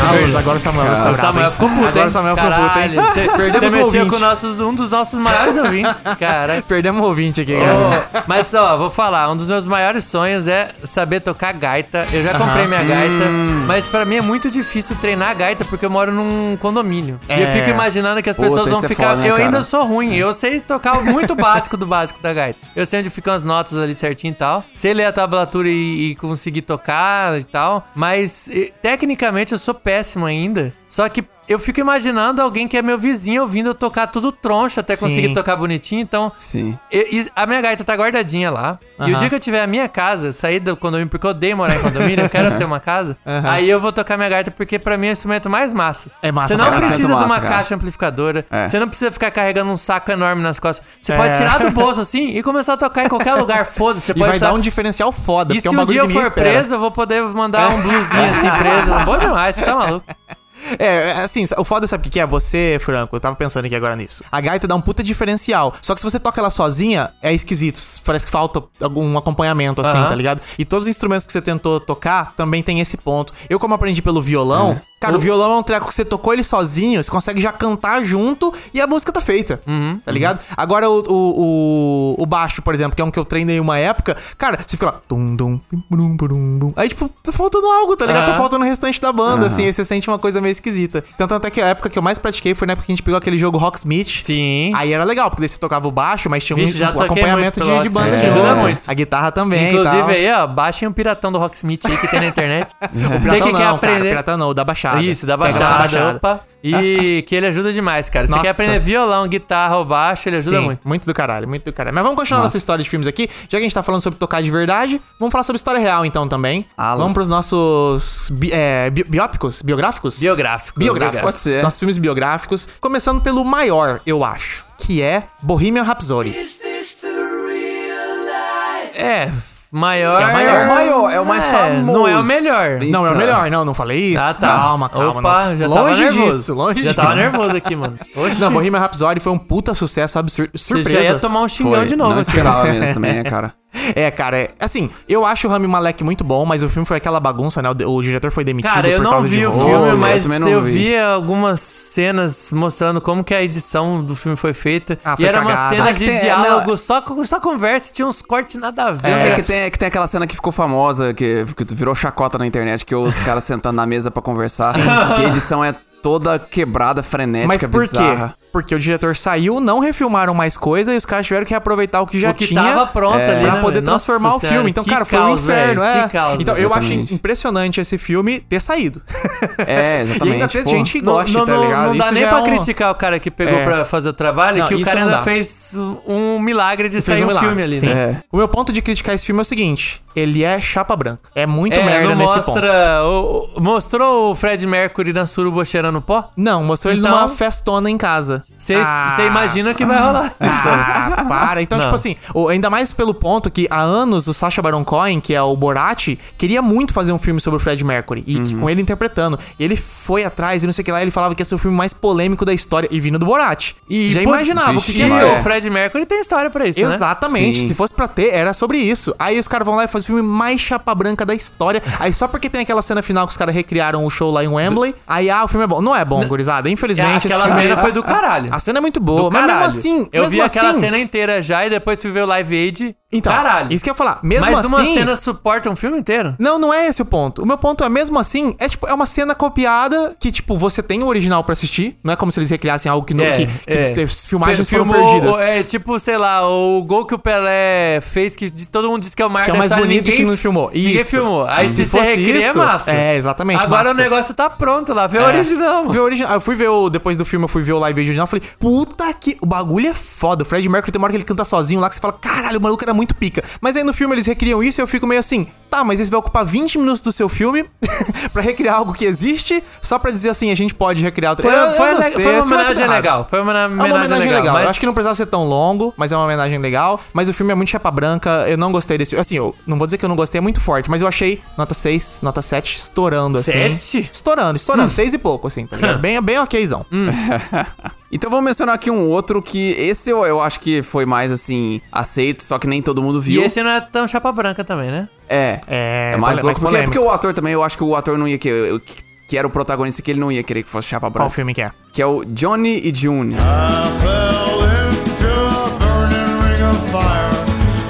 Ah, agora o Samuel vai ficar bravo, Samuel ficou puto, Agora hein? o Samuel ficou puto, hein? Você, Perdemos você o mexeu com nossos, um dos nossos maiores ouvintes. Caralho. Perdemos o ouvinte aqui, cara. Ô, mas ó, vou falar, um dos meus maiores sonhos é saber tocar gaita. Eu já comprei minha gaita, Hum. mas pra mim é muito difícil treinar a gaita porque eu moro num condomínio. E eu É. fico imaginando que as Puta, pessoas vão é ficar. foda, né, eu ainda cara? sou ruim, eu sei tocar muito básico do básico da gaita. Eu sei onde ficam as notas ali certinho e tal. Sei ler a tablatura e, e conseguir tocar e tal. Mas tecnicamente eu sou péssimo ainda. Só que eu fico imaginando alguém que é meu vizinho ouvindo eu tocar tudo troncho até Sim. conseguir tocar bonitinho. Então, Sim. e- e a minha gaita tá guardadinha lá. E o dia que eu tiver a minha casa, sair do condomínio, porque eu odeio morar em condomínio, eu quero ter uma casa. Aí eu vou tocar minha gaita, porque pra mim é o instrumento mais massa. É massa Você não caralho. precisa de uma massa, cara. caixa amplificadora. É. Você não precisa ficar carregando um saco enorme nas costas. Você É. pode tirar do bolso assim e começar a tocar em qualquer lugar. Foda-se. Você E pode vai tá- dar um diferencial foda, E porque se é um um dia eu for espera. preso, eu vou poder mandar um blusinho assim preso. Bom demais, você tá maluco. É, é, assim, o foda sabe o que é? Você, Franco, eu tava pensando aqui agora nisso. A gaita dá um puta diferencial. Só que se você toca ela sozinha, é esquisito. Parece que falta algum acompanhamento, assim, tá ligado? E todos os instrumentos que você tentou tocar também tem esse ponto. Eu, como aprendi pelo violão, cara, o... violão é um treco que você tocou ele sozinho, você consegue já cantar junto e a música tá feita. tá ligado? Agora o, o, o, o baixo, por exemplo, que é um que eu treinei uma época, cara, você fica lá. Dum, bum. Aí, tipo, tá faltando algo, tá ligado? Tá Aham. faltando o restante da banda, assim, aí você sente uma coisa meio esquisita. Então, tanto é que a época que eu mais pratiquei foi na época que a gente pegou aquele jogo Rocksmith. Sim. Aí era legal, porque daí você tocava o baixo, mas tinha um, Vixe, um toquei acompanhamento de, de banda Rocksmith, de ajuda junto. muito. A guitarra também. Inclusive aí, ó, baixem o piratão do Rocksmith aí que tem na internet. O piratão que quer não, aprender. Cara, piratão não, o da Baixada. Isso, da Pega lá Baixada, opa. E que ele ajuda demais, cara. Você Nossa. quer aprender violão, guitarra ou baixo, ele ajuda Sim, muito. muito. do caralho, muito do caralho. Mas vamos continuar nossa história de filmes aqui. Já que a gente tá falando sobre tocar de verdade, vamos falar sobre história real então também. Alas. Vamos pros nossos bi é, bi- biópicos? Biográficos? Biográfico. Biográficos. Pode ser. Nossos filmes biográficos. Começando pelo maior, eu acho, que é Bohemian Rhapsody. É, maior. É o maior. É o maior, é o mais famoso. Não é o melhor. Não, é o melhor, não, não falei isso. Ah, tá. Calma, calma. Opa, não. já longe tava nervoso. disso, longe Já disso. tava nervoso aqui, mano. Oxi. Não, Bohemian Rhapsody foi um puta sucesso absurdo. Você Surpresa. já ia tomar um xingão Foi. de novo Não esperava mesmo também, né, cara? É, cara, é, assim, eu acho o Rami Malek muito bom, mas o filme foi aquela bagunça, né? O, o diretor foi demitido Cara, eu por não causa vi de o roubo. filme, eu mas também não eu vi. vi algumas cenas mostrando como que a edição do filme foi feita. Ah, e foi era uma cagada. cena Ah, que de tem- diálogo, não. só, só conversa, tinha uns cortes nada a ver. É, né? que, tem, que tem aquela cena que ficou famosa, que, que virou chacota na internet, que os caras sentando na mesa pra conversar. E a edição é toda quebrada, frenética, Mas por bizarra. quê? Porque o diretor saiu, não refilmaram mais coisa e os caras tiveram que reaproveitar o que já O que tinha tava pronto é, ali, pra né, poder velho? Nossa transformar o filme. Então, cara, foi um inferno, velho, é. caos, então, eu exatamente. impressionante esse filme ter saído. É, exatamente. e ainda tem gente que Não, gosta, não, tá não, ligado? não dá nem já pra é um- criticar o cara que pegou É. pra fazer o trabalho, Não, que o cara não ainda dá. fez um milagre de sair um, milagre, filme ali, sim. né? É. O meu ponto de criticar esse filme é o seguinte: ele é chapa branca. É muito É, merda não nesse ponto. mostra. o- o- mostrou o Fred Mercury na suruba cheirando pó? Não, mostrou ele Então- numa festona em casa. Você Ah. imagina que vai rolar. Ah, para. Então, Não. tipo assim, ainda mais pelo ponto que há anos o Sacha Baron Cohen, que é o Borat, queria muito fazer um filme sobre o Fred Mercury. E Uhum. com ele interpretando. E ele foi atrás e não sei o que lá. Ele falava que ia ser o filme mais polêmico da história. E vindo do Borat. E já pô, imaginava o que, vixe, que ia ser. é. o Fred Mercury tem história pra isso, né? Exatamente. Sim. Se fosse pra ter, era sobre isso. Aí os caras vão lá e fazem o filme mais chapa branca da história. Aí só porque tem aquela cena final que os caras recriaram o show lá em Wembley. Aí, ah, o filme é bom. Não é bom, gurizada. Infelizmente. Aquela esse filme- cena foi do caralho. A cena é muito boa. Mas mesmo caralho. assim. Eu mesmo vi aquela assim- cena inteira já e depois fui ver o Live Aid. Então, caralho. isso que eu ia falar. Mesmo Mas assim. uma cena suporta um filme inteiro? Não, não é esse o ponto. O meu ponto é, mesmo assim, é tipo, é uma cena copiada que, tipo, você tem o original pra assistir. Não é como se eles recriassem algo que não. que, que as filmagens foram perdidas. É tipo, sei lá, o gol que o Pelé fez, que todo mundo diz que é o maior Que é o mais história, bonito ninguém, que não filmou. Ninguém Isso. filmou. Aí Se se, você recria, isso, é massa. é, exatamente, Agora massa. o negócio tá pronto lá. Vê o É. original. Ver o original. Eu fui ver o. Depois do filme, eu fui ver o live original. Falei, puta que. O bagulho é foda. O Fred Mercury tem uma hora que ele canta sozinho lá que você fala, caralho, o maluco era muito pica. Mas aí no filme eles recriam isso e eu fico meio assim, tá, mas esse vai ocupar 20 minutos do seu filme pra recriar algo que existe, só pra dizer assim, a gente pode recriar. Foi, Eu- eu foi, não le- sei, foi uma é homenagem legal. Foi uma É homenagem, uma homenagem legal. Mas... Eu acho que não precisava ser tão longo, mas é uma homenagem legal. Mas o filme é muito chapa branca. Eu não gostei desse. Assim, eu não vou dizer que eu não gostei, é muito forte, mas eu achei nota 6, nota 7, estourando assim. Sete? Estourando, estourando. 6 e pouco, assim, tá ligado? Bem, bem okzão. Então vamos mencionar aqui um outro que esse eu, eu acho que foi mais assim aceito, só que nem todo mundo E viu. esse não é tão chapa branca também, né? É. É, É mais louco. Porque, polêmico. porque o ator também, eu acho que o ator não ia querer. eu- Que era o protagonista que ele não ia querer que fosse chapa Qual branca. filme que é? Que é o Johnny e June. fell into a burning ring of fire.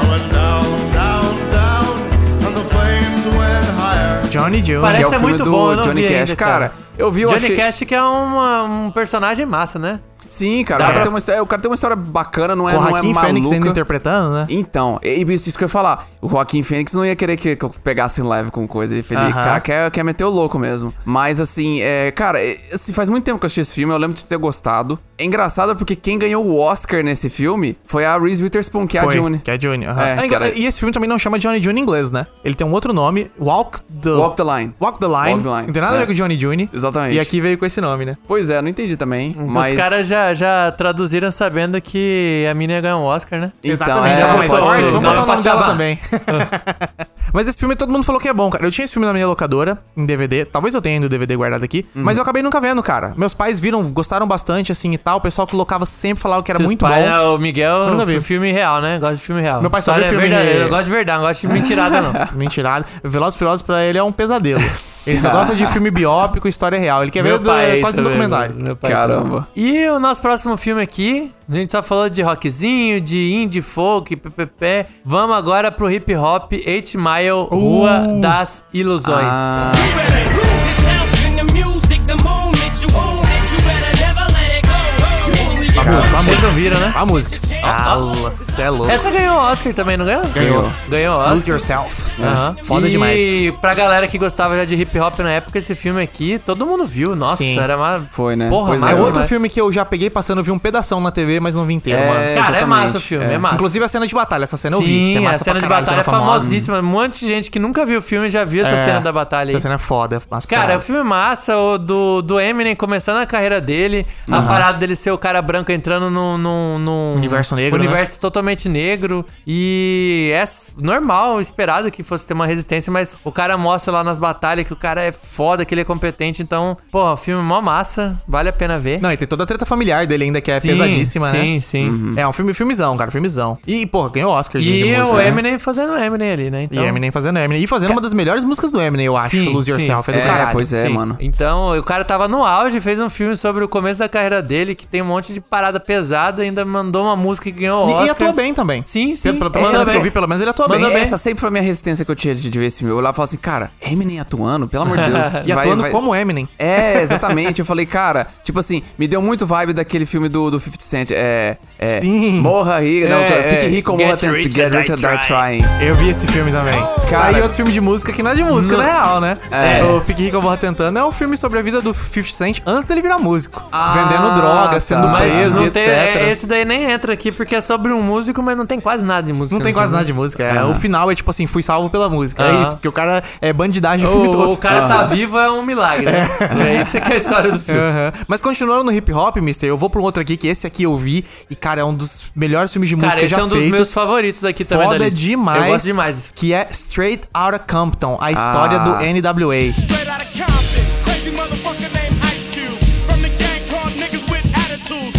I went down, down, down, and the flames went higher. Johnny June. Parece que é filme muito do bom, Johnny Cash. ainda, cara, eu vi, eu Johnny achei... Cash que é uma- um personagem massa, né? Sim, cara, o cara, uma história, o cara tem uma história bacana, não é, Com o não é Joaquim Fênix ainda maluca. interpretando, né? Então, e isso isso que eu ia falar. O Joaquim Fênix não ia querer que, que eu pegasse em leve com coisa. Ele Aham. cara, quer, quer meter o louco mesmo. Mas assim, é, cara, é, assim, faz muito tempo que eu assisti esse filme, eu lembro de ter gostado. É engraçado porque quem ganhou o Oscar nesse filme foi a Reese Witherspoon, que é a June. Que é June. aham. É, Ah, cara- E esse filme também não chama Johnny June em inglês, né? Ele tem um outro nome, Walk the... Walk the Line. Walk the Line. Walk the Line, Não tem nada a é. ver com Johnny June. Exatamente. E aqui veio com esse nome, né? Pois é, não entendi também. Mas. Os caras já, já traduziram sabendo que a mina ia ganhar um Oscar, né? Então, Exatamente. é, é mais pode forte, ser, vamos botar o nome dela também. Mas esse filme todo mundo falou que é bom, cara. Eu tinha esse filme na minha locadora, em DVD. Talvez eu tenha ainda o DVD guardado aqui. Uhum. Mas eu acabei nunca vendo, cara. Meus pais viram, gostaram bastante, assim, e tal. O pessoal colocava sempre, falava que era Seus muito bom. é, O Miguel, nunca vi. fi- filme real, né? Gosta de filme real. Meu pai só História vê filme verdadeira. re- Eu gosto de verdade, não gosto de mentirada, não. Mentirado. Velozes e Furiosos pra ele é um pesadelo. ele só gosta de filme biópico, história real. Ele quer Meu ver do- pai quase um documentário. meu pai Caramba. E o nosso próximo filme aqui, a gente só falou de rockzinho, de indie folk, ppp. Vamos agora pro hip hop 8 Mile Rua das Ilusões. Ah. A música, a Vocês ouviram, né? A música. Ah, você é louco. Essa ganhou Oscar também, não ganhou? Ganhou. Ganhou Lose Oscar. Yourself. Aham. Foda e demais. E pra galera que gostava já de hip hop na época, esse filme aqui, todo mundo viu. Nossa, Sim. era uma. Foi, né? Porra, Pois mas É é. outro demais. filme que eu já peguei passando, vi um pedação na TV, mas não vi inteiro, É, mano. Cara, é exatamente, massa o filme, é, é. massa. Inclusive a cena de batalha, essa cena eu vi. Sim, é a cena pra de caralho, batalha é cena famosa. famosíssima. Um monte de gente que nunca viu o filme já viu essa É, cena da batalha aí. Essa cena é foda. Massa Cara, o caralho. filme é massa, o do, do Eminem começando a carreira dele, a parada dele ser o cara branco entrando num, num, num Universo negro, né? universo totalmente negro. E é normal, esperado que fosse ter uma resistência, mas o cara mostra lá nas batalhas que o cara é foda, que ele é competente. Então, pô, o filme é mó massa, vale a pena ver. Não, e tem toda a treta familiar dele ainda, que é Sim, pesadíssima, né? Sim, sim. É um filme, filmezão, cara, filmezão. E, pô, ganhou Oscar de, de E música. o né? Eminem fazendo Eminem ali, né? E Então, Eminem fazendo Eminem. E fazendo uma das melhores músicas do Eminem, eu acho. Sim, Lose sim. Yourself. É É, pois é, Sim. mano. Então, o cara tava no auge, fez um filme sobre o começo da carreira dele, que tem um monte de parada parada pesada, ainda mandou uma música que ganhou o E, Oscar. e atua bem também. Sim, sim. Pelo, pelo menos que eu vi, pelo menos ele atua Manda bem. bem. Essa sempre foi a minha resistência que eu tinha de, de ver esse filme. Eu e falava assim, cara, Eminem atuando, pelo amor de Deus. E vai- atuando vai- como Eminem. É, exatamente. Eu falei, cara, tipo assim, me deu muito vibe daquele filme do, do 50 Cent. É. é Sim. Morra rico. Não, É, fique é, rico ou Get morra tentando. Rich Get or rich or Die trying. Eu vi esse filme também. Cara- Aí outro filme de música que não é de música, Não. na real, né? É. O Fique Rico, eu Morra Tentando é um filme sobre a vida do 50 Cent antes dele virar músico. Ah, vendendo droga, tá. sendo Mas não tem, é, esse daí nem entra aqui porque é sobre um músico, mas não tem quase nada de música. Não tem quase filme. nada de música. é. Aham. O final é tipo assim, fui salvo pela música. É isso, porque o cara é bandidagem o filme todo. O, o cara tá vivo é um milagre. né? É isso que é a história do filme. Aham. Mas continuando no hip hop, mister, eu vou pra um outro aqui, que esse aqui eu vi. E, cara, é um dos melhores filmes de música Cara, esse já é um dos feitos. meus favoritos aqui também da Foda lista. demais. Eu gosto demais Que é Straight Outta Compton, a história Ah. do NWA. Straight out of Compton,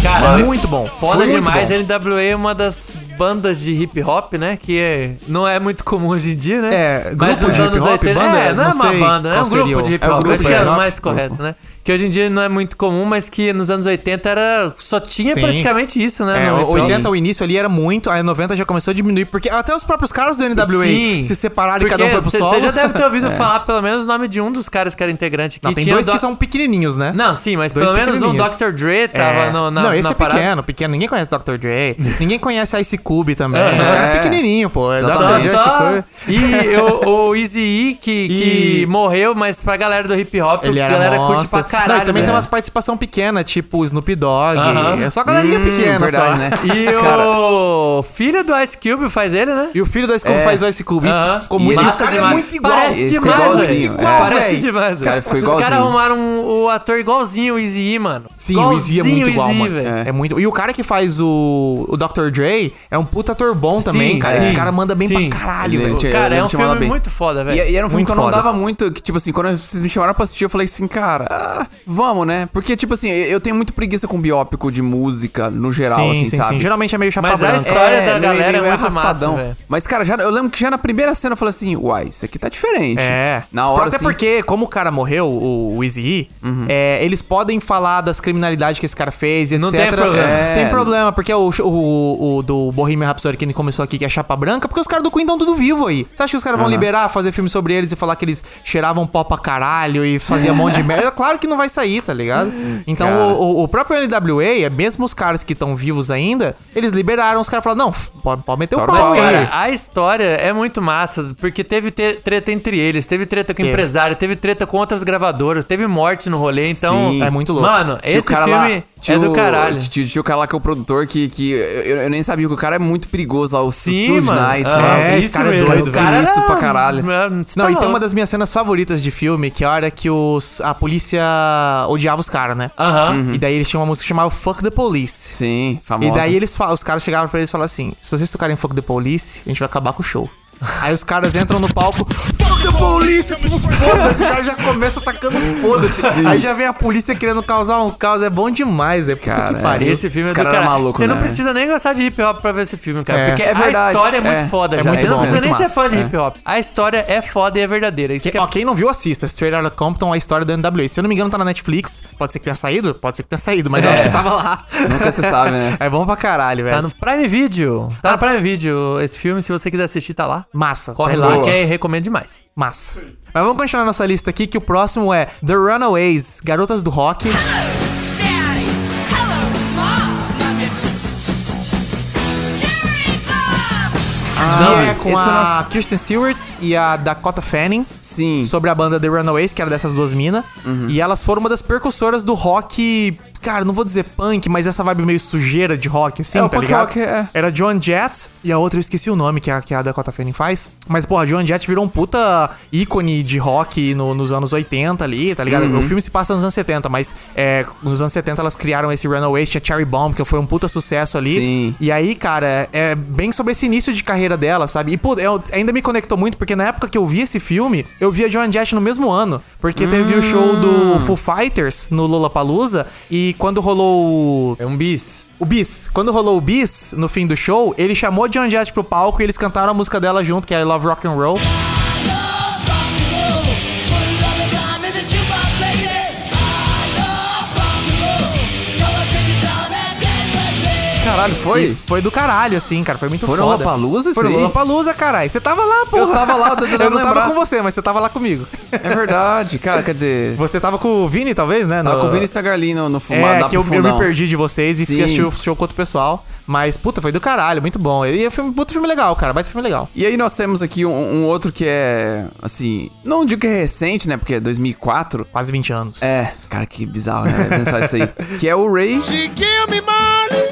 Cara, muito bom. Foda muito demais. bom. NWA é uma das bandas de hip hop, né? Que é, não é muito comum hoje em dia, né? É, Mas grupo nos de hip hop, 80, banda? É, não, é Não uma sei banda, é um grupo de hip é o hop. grupo Acho que é o mais correto, né? Que hoje em dia não é muito comum, mas que nos anos 80 era só tinha Sim. praticamente isso, né? É, no o hip hop. 80 o início ali era muito, aí 90 já começou a diminuir, porque até os próprios caras do NWA Sim. se separaram e Porque cada um foi pro cê- solo. Você já deve ter ouvido falar pelo menos o nome de um dos caras que era integrante aqui. Não, tem Tinha dois o que são pequenininhos, né? Não, sim, mas Dois pelo menos pequenininhos. Dr. Dre tava É. no, na Não, esse na é parada. pequeno, pequeno. Ninguém conhece Dr. Dre. Ninguém conhece Ice Cube também. É. Os caras É. é pequenininho, pô. É Só, Dr. Dre, Ice Cube. E o, o Easy E, que, que E- morreu, mas pra galera do hip hop, a era galera curte pra caralho. Não, e também né? tem umas participação pequena, tipo Snoop Dogg. Aham. É só galerinha Hum, pequena, verdade, só. né? E o filho do Ice Cube faz ele, né? E o filho da Ice Cube É. faz o Ice Cube. Isso Aham. ficou E muito... ele- o cara demais. é muito igual. Parece Ele ficou demais, igualzinho, velho. é. Parece demais, velho. Cara, ficou Os caras igualzinho. arrumaram o ator igualzinho, o Easy mano. Sim, o Easy é muito Igualzinho igual, mano. velho. É. muito. E o cara que faz o, o Dr. Dre é um puta ator bom também, cara. Esse cara manda bem pra caralho, velho. Cara, é um filme muito foda, velho. E, era um filme que eu não dava muito, que, tipo assim, quando vocês me chamaram pra assistir, eu falei assim, cara, ah, vamos, né? Porque, tipo assim, eu tenho muito preguiça com biópico de música, no geral, Sim, assim, sim, sabe? sim. Geralmente é meio chapa Mas a branca. história da meio- galera é meio muito massa, velho. Mas, cara, já, eu lembro que já na primeira cena eu falei assim, uai, isso aqui tá diferente. É. Na hora, Até assim, porque, como o cara morreu, o, o Easy é, eles podem falar das criminalidades que esse cara fez, etc. Não tem problema. É, É. Sem problema, porque o, o, o do Bohemian Rhapsody que ele começou aqui, que é chapa branca, porque os caras do Queen estão tudo vivo aí. Você acha que os caras vão liberar, fazer filme sobre eles e falar que eles cheiravam pó pra caralho e faziam um monte de merda? Claro que não vai sair, tá ligado? Então, o, o- próprio NWA, é mesmo os caras que estão vivos ainda, eles liberaram, os caras falaram, não, pode, pode meter o pau Mas, cara, a história é muito massa, porque teve te- treta entre eles, teve treta com o empresário, teve treta com outras gravadoras, teve morte no rolê, então. É muito louco. Mano, esse filme tinha é do caralho. Tinha, tinha o cara lá que é o produtor que, que eu, eu nem sabia que o cara é muito perigoso lá, o Sim, Suge. Knight. Né? É, esse cara é doido, O cara sinistro era- pra caralho. É, Não, tá e tem uma das minhas cenas favoritas de filme, que é a hora que os, a polícia odiava os caras, né? Aham. E daí eles tinham uma música chamada Fuck the Police. Sim, famosa. E daí eles falam, os caras chegavam pra eles e falavam assim: se vocês tocarem Fuck the Police, a gente vai acabar com o show. Aí os caras entram no palco, Fuck the Police! Foda-se, os caras já começam atacando foda-se. Aí já vem a polícia querendo causar um caos. É bom demais, é puta Cara, que é. pariu. Esse filme é do cara maluco, Você não né? precisa nem gostar de hip hop pra ver esse filme, cara. É. Porque É a verdade, história é muito é. foda É já. muito Você não precisa nem muito ser fã massa. de É. hip hop. A história é foda e é verdadeira. Isso que é Ó, quem não viu, assista. Straight Outta Compton, a história do NWA. Se eu não me engano, tá na Netflix. Pode ser que tenha saído? Pode ser que tenha saído, mas eu É. acho que tava lá. Nunca se sabe, né? É bom pra caralho, velho. Tá no Prime Video. Tá no Prime Video esse filme. Se você quiser assistir, tá lá. Massa. Corre lá que é, recomendo demais. Massa. Mas vamos continuar nossa lista aqui, que o próximo é The Runaways, Garotas do Rock. Que Não, é com a Kirsten Stewart e a Dakota Fanning. Sim. Sobre a banda The Runaways, que era dessas duas minas. E elas foram uma das percussoras do rock. Cara, não vou dizer punk, mas essa vibe meio sujeira de rock, assim, É, tá ligado? rock, é. Era John Jett e a outra eu esqueci o nome que a, que a Dakota Fanning faz. Mas, porra, John Jett virou um puta ícone de rock no- nos anos 80 ali, tá ligado? Uhum. O filme se passa nos anos 70, mas é, nos anos 70 elas criaram esse Runaways, tinha Cherry Bomb, que foi um puta sucesso ali. Sim. E aí, cara, é bem sobre esse início de carreira dela, sabe? E, pô, eu- ainda me conectou muito, porque na época que eu vi esse filme, eu vi a Joan Jett no mesmo ano. Porque teve o show Hum. do Foo Fighters no Lollapalooza, e quando rolou o... É um bis. O Bis. Quando rolou o Bis, no fim do show, ele chamou a Joan Jett pro palco e eles cantaram a música dela junto, que é I Love Rock and Roll. Caralho, foi? E foi do caralho, assim, cara. Foi muito Foi foda. Lollapalooza Foi no? Lollapalooza, caralho. Você tava lá, porra. Eu tava lá, eu tô tentando Eu não tava lembrar. com você, mas você tava lá comigo. É verdade, cara, quer dizer... Você tava com o Vini, talvez, né? Tava no- com o Vini Sagarli no, no fumado, É, que eu, eu me perdi de vocês e Sim. fui assistir o show com outro pessoal. Mas, puta, foi do caralho, muito bom. E é um filme, puta filme legal, cara. Baita filme legal. E aí nós temos aqui um, um outro que é, assim, não digo que é recente, né, porque é 2004. Quase 20 anos. É, cara, que bizarro, né, pensar isso aí. Que é o Ray... She give me money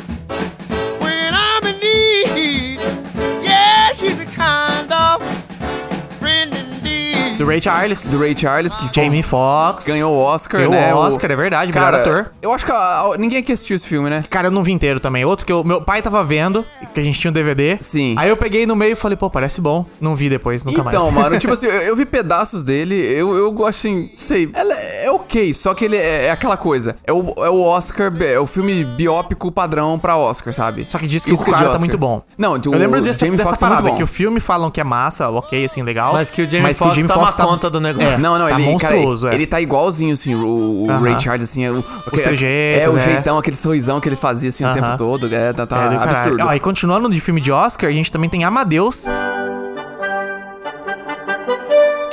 Do Ray Charles. Do Ray Charles, que Jamie Foxx. ganhou o Oscar, Ganhou né? o Oscar, é verdade, melhor cara, ator. Eu acho que a- a- ninguém aqui assistiu esse filme, né? Cara, eu não vi inteiro também. Outro que eu, meu pai tava vendo, que a gente tinha um DVD. Sim. Aí eu peguei no meio e falei, pô, parece bom. Não vi depois, nunca mais. Então, mano, tipo assim, eu, eu vi pedaços dele, eu, eu gosto assim, sei, ela é ok, só que ele é, é aquela coisa, é o, é o Oscar, é o filme biópico padrão pra Oscar, sabe? Só que diz que Isso o é cara tá muito bom. Não, eu lembro desse, Jamie dessa Foxx tá muito parada, bom. que o filme falam que é massa, ok, assim, legal. Mas que o Jamie Foxx toma conta do negócio. É, Não, não, tá ele, monstruoso, cara, é. ele tá igualzinho, assim, o, o Aham. Ray Charles, assim, é o, Os trejeitos, é, o é. jeitão, aquele sorrisão que ele fazia, assim, o Aham. tempo todo, é, tá, tá É, absurdo. Ó, e continuando de filme de Oscar, a gente também tem Amadeus.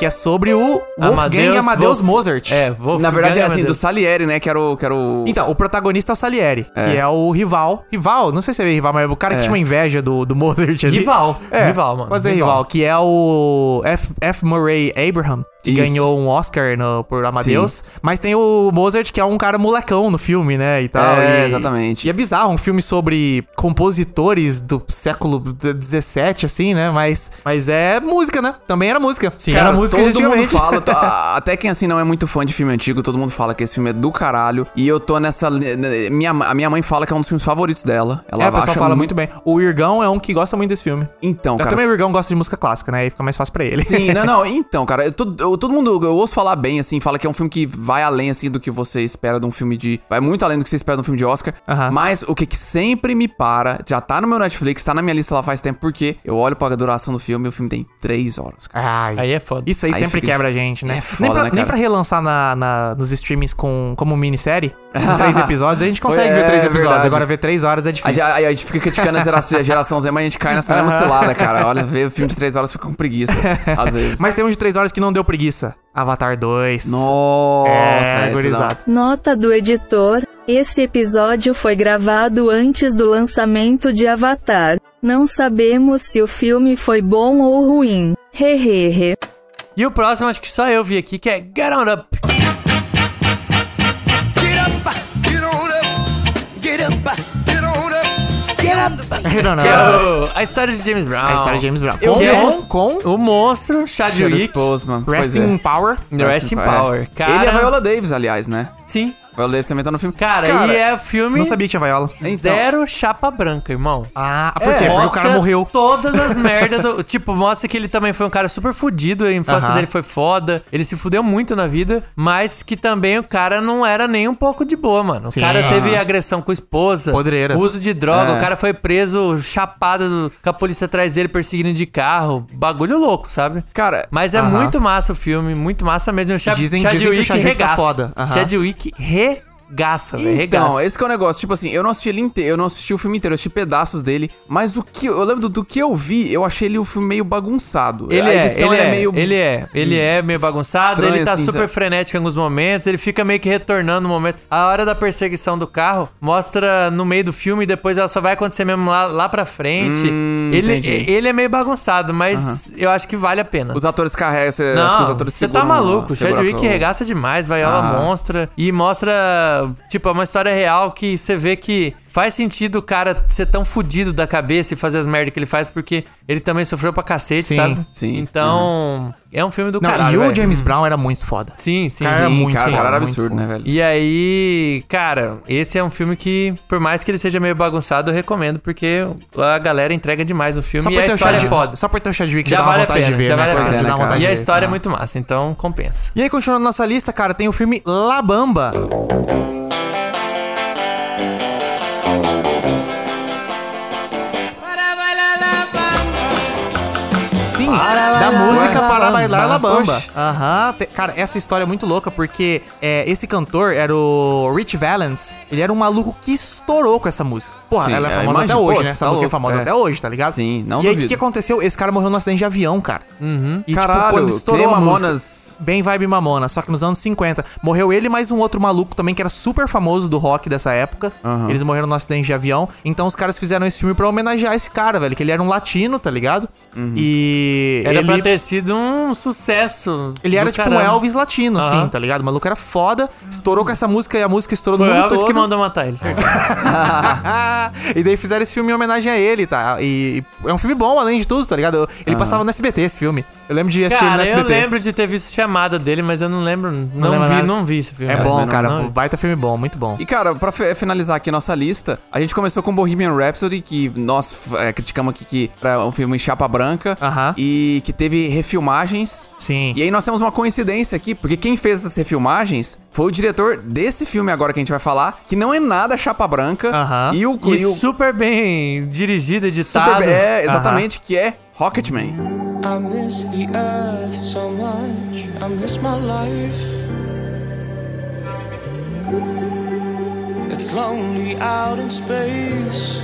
Que é sobre o Wolfgang Amadeus Amadeus, Wolf- Mozart. É, Wolfgang Na verdade, é assim, do. Salieri, né, que era o... Que era o... Então, o protagonista é o Salieri, que é o rival. Rival, não sei se é rival, mas é o cara que É. tinha uma inveja do, do Mozart ali. Rival. É, Rival, mano. Quase é Rival. rival. Que é o F, F. Murray Abraham, que Isso. ganhou um Oscar no, por Amadeus. Mas tem o Mozart, que é um cara molecão no filme, né? E tal. É, e- exatamente. E é bizarro, um filme sobre compositores do século XVII, assim, né? Mas, mas é música, né? Também era música. Sim, Cara, era música todo mundo antigamente. fala, a- até quem assim não é muito fã de filme antigo, todo mundo fala que esse filme é do caralho. E eu tô nessa. Minha, a minha mãe fala que é um dos filmes favoritos dela. Ela é, o pessoal acha fala muito bem. O Irgão é um que gosta muito desse filme. Então, Eu cara. também o Irgão gosta de música clássica, né? Aí fica mais fácil pra ele. Sim, não, não. Então, cara, eu, todo, eu- todo mundo, eu ouço falar bem, assim, fala que é um filme que vai além, assim, do que você espera de um filme de. Vai muito além do que você espera de um filme de Oscar. Aham. Mas o que, que sempre me para, já tá no meu Netflix, tá na minha lista lá faz tempo, porque eu olho pra duração do filme e o filme tem três horas, cara. Ai, Aí é foda. Isso aí, Aí sempre fica quebra a gente, né? É foda, nem, pra, né, nem pra relançar na, na- nos streamings com, como minissérie, com três episódios, a gente consegue É, ver três episódios. verdade. Agora ver três horas é difícil. a- a gente fica criticando a geração, a geração Z, mas a gente cai nessa mesma cilada, cara. Olha, ver o filme de três horas fica com preguiça, às vezes. Mas tem um de três horas que não deu preguiça. Avatar 2. Nossa, é, esse gurizada. Nota do editor: esse episódio foi gravado antes do lançamento de Avatar. Não sabemos se o filme foi bom ou ruim. Hehehe. E o próximo, acho que só eu vi aqui, que é Get On Up. Get up, get on up, get up, get on up, get up. I don't know. Que é o- a história de James Brown. A história de James Brown. Eu Com, vi com, com O monstro, Chadwick. Postman. Rest in Power. Rest in Power. Cara, Ele é a Viola Davis, aliás, né? Sim. Davis também tá no filme. Cara, e é filme Não sabia que tinha Viola. zero chapa branca, irmão. Ah, por quê? Porque o cara Mostra morreu. Todas as merdas do. Tipo, mostra que ele também foi um cara super fudido, a infância Aham. dele foi foda, ele se fudeu muito na vida, mas que também o cara não era nem um pouco de boa, mano. O Sim. cara teve agressão com esposa, Podreira. uso de droga, É. o cara foi preso chapado do- com a polícia atrás dele perseguindo de carro. Bagulho louco, sabe? Cara, Mas é Aham. muito massa o filme, muito massa mesmo. O Chad, Dizem- dizem que o Chadwick tá regaça. foda. Aham. Chadwick velho. Então, esse que é o negócio. Tipo assim, eu não assisti ele inteiro, eu não assisti o filme inteiro, eu assisti pedaços dele. Mas o que eu lembro do, do que eu vi, eu achei ele um filme meio bagunçado. Ele a é, ele é, meio. ele é, ele é meio bagunçado, estranho, ele tá assim, super sabe? frenético em alguns momentos, ele fica meio que retornando no momento. A hora da perseguição do carro mostra no meio do filme e depois ela só vai acontecer mesmo lá, lá pra frente. Hum, ele, entendi. ele é meio bagunçado, mas eu acho que vale a pena. Os atores carregam, você, acho que os Não, atores você tá maluco. O Chadwick regaça demais, vai ela Ah. monstra. E mostra, tipo, é uma história real que você vê que faz sentido o cara ser tão fudido da cabeça e fazer as merdas que ele faz, porque ele também sofreu pra cacete, Sim, sabe? sim. Então, é um filme do Não, caralho. e o velho. James Brown era muito foda. Sim, sim, Cara, sim. era muito cara, o foda, cara era muito absurdo, foda. né, velho? E aí, cara, esse é um filme que, por mais que ele seja meio bagunçado, eu recomendo, porque a galera entrega demais o filme Só e por a ter o história é foda. Só por ter o Chadwick Já já vale a vontade pena, de ver, já né? vale a Pois pena. é, né, vontade E a história é muito massa, então compensa. E aí, continuando nossa lista, cara, tem o filme La Bamba. Sim, da música Ué? Para Bailar La Bamba. Aham. Te- Cara, essa história é muito louca porque é, esse cantor era o Rich Valens. Ele era um maluco que estourou com essa música. Porra, Sim, ela é é, famosa imagina, até hoje, pô, né? você Essa tá música é louco, famosa é. até hoje, tá ligado? Sim, não E aí, o que, duvido. aconteceu? Esse cara morreu num acidente de avião, cara. Uhum. E, Caralho, tipo, quando estourou a música, Mamonas. bem vibe Mamona, só que nos anos 50. Morreu ele e mais um outro maluco também, que era super famoso do rock dessa época. Eles morreram num acidente de avião. Então os caras fizeram esse filme pra homenagear esse cara, velho. Que ele era um latino, tá ligado? E. Era ele... pra ter sido um sucesso. Ele era tipo um. Elvis latino, assim, Aham. tá ligado? O maluco era foda, estourou com essa música e a música estourou Foi no mundo Elvis todo. que mandou matar ele, certo? e daí fizeram esse filme em homenagem a ele, tá? E é um filme bom, além de tudo, tá ligado? Ele passava no SBT esse filme. Eu lembro de assistir ele no Cara, eu SBT. lembro de ter visto chamada dele, mas eu não lembro. Não, lembra vi, nada? não vi esse filme. É bom, cara. não- não- baita filme bom, muito bom. E cara, pra fi- finalizar aqui nossa lista, a gente começou com Bohemian Rhapsody, que nós é, criticamos aqui que era um filme em chapa branca Aham. e que teve refilmagens. Sim. E aí nós temos uma coincidência aqui, porque quem fez essas refilmagens foi o diretor desse filme agora que a gente vai falar, que não é nada chapa branca. Aham. E o, E e o super bem dirigido, editado. super, é, exatamente, que é Rocketman. I miss the earth so much. I miss my life. It's lonely out in space.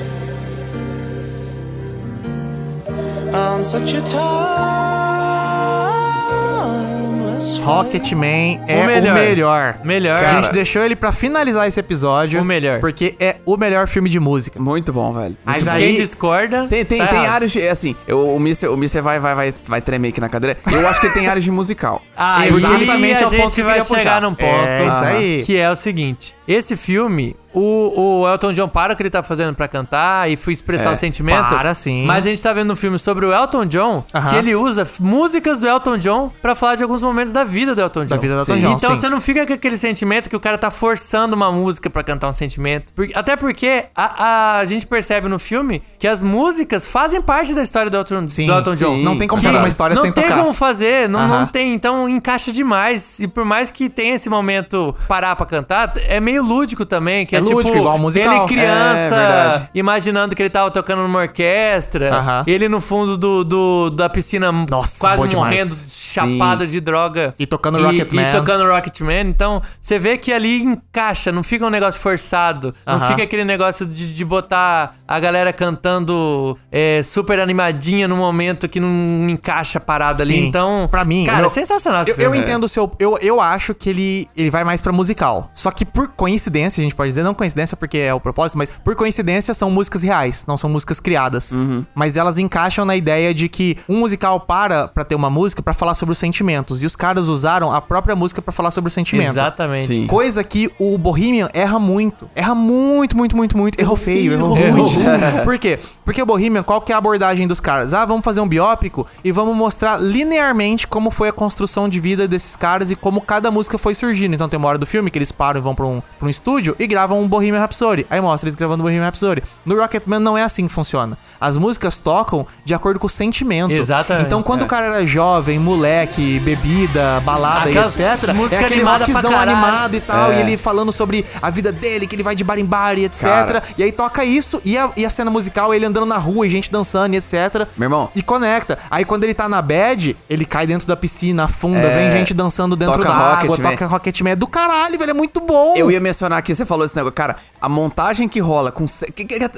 Rocketman é o melhor. melhor. Melhor. A gente deixou ele pra finalizar esse episódio. O melhor. Porque é o melhor filme de música. Muito bom, velho. Mas Quem aí. discorda. Tem, tem, tá tem errado. áreas de. é Assim, eu- o Mr. O Mr. vai, vai, vai, vai tremer aqui na cadeira. Eu acho que ele tem áreas de musical. Ah, Exatamente e é a o ponto gente que eu vai chegar puxar. num ponto. É isso aí. Que é o seguinte: esse filme, o, o Elton John para o que ele tá fazendo pra cantar e foi expressar É, o sentimento. para sim. Mas a gente tá vendo um filme sobre o Elton John, Aham. que ele usa músicas do Elton John pra falar de alguns momentos da vida do Elton John. Da vida do Elton Sim. John. Então sim. você não fica com aquele sentimento que o cara tá forçando uma música pra cantar um sentimento. Até porque a, a- a gente percebe no filme que as músicas fazem parte da história do Elton, Sim, do Elton John. Não tem como fazer uma história não sem tem tocar. como fazer, não, Aham. não tem. Então encaixa demais. E por mais que tenha esse momento parar pra cantar, é meio lúdico também. Que é, É tipo, lúdico, igual musical. ele É, criança, verdade. imaginando que ele tava tocando numa orquestra. Aham. Ele no fundo do, do- da piscina, Nossa, quase bom demais. morrendo, chapado de droga. E tocando e, Rocketman. E tocando Rocketman. Então, você vê que ali encaixa, não fica um negócio forçado. Não Aham. fica aquele negócio de, de botar a galera cantando é, super animadinha no momento que não encaixa parado ali. Sim. Então, Pra mim, cara, eu- é sensacional Eu, eu filme. entendo o seu. Eu, eu acho que ele, ele vai mais pra musical. Só que por coincidência, a gente pode dizer, não coincidência porque é o propósito, mas por coincidência são músicas reais, não são músicas criadas. Mas elas encaixam na ideia de que um musical para pra ter uma música pra falar sobre os sentimentos. E os caras usaram a própria música pra falar sobre o sentimento. Exatamente. Sim. Coisa que o Bohemian erra muito. Erra muito, muito, muito, muito. Errou feio, errou Errou. muito. Por quê? Porque o Bohemian, qual que é a abordagem dos caras? Ah, vamos fazer um biópico e vamos mostrar linearmente como foi a construção de vida desses caras e como cada música foi surgindo. Então tem uma hora do filme que eles param e vão pra um, pra um estúdio e gravam um Bohemian Rhapsody. Aí mostra eles gravando Bohemian Rhapsody. No Rocketman não é assim que funciona. As músicas tocam de acordo com o sentimento. Exatamente. Então quando É. o cara era jovem, moleque, bebida, balada Aquelas e etc. música é aquele animada pra rockzão animado e tal. É. E ele falando sobre a vida dele, que ele vai de bar em bar e etc. Cara. E aí toca isso e a, e a cena musical, ele andando na rua e gente dançando e etc. Meu irmão. E conecta. Aí quando ele tá na bad, ele cai dentro da piscina, afunda, É. vem gente dançando dentro Toca da água, Rocketman. toca Rocketman. É do caralho, velho. É muito bom. Eu ia mencionar aqui, você falou esse negócio. Cara, a montagem que rola com.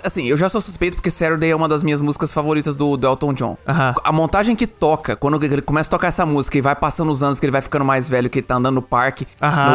Assim, eu já sou suspeito porque Saturday é uma das minhas músicas favoritas do, do Elton John. A montagem que toca, quando ele começa a tocar essa música e vai passando os anos, que ele vai ficando mais velho, que ele tá andando no parque,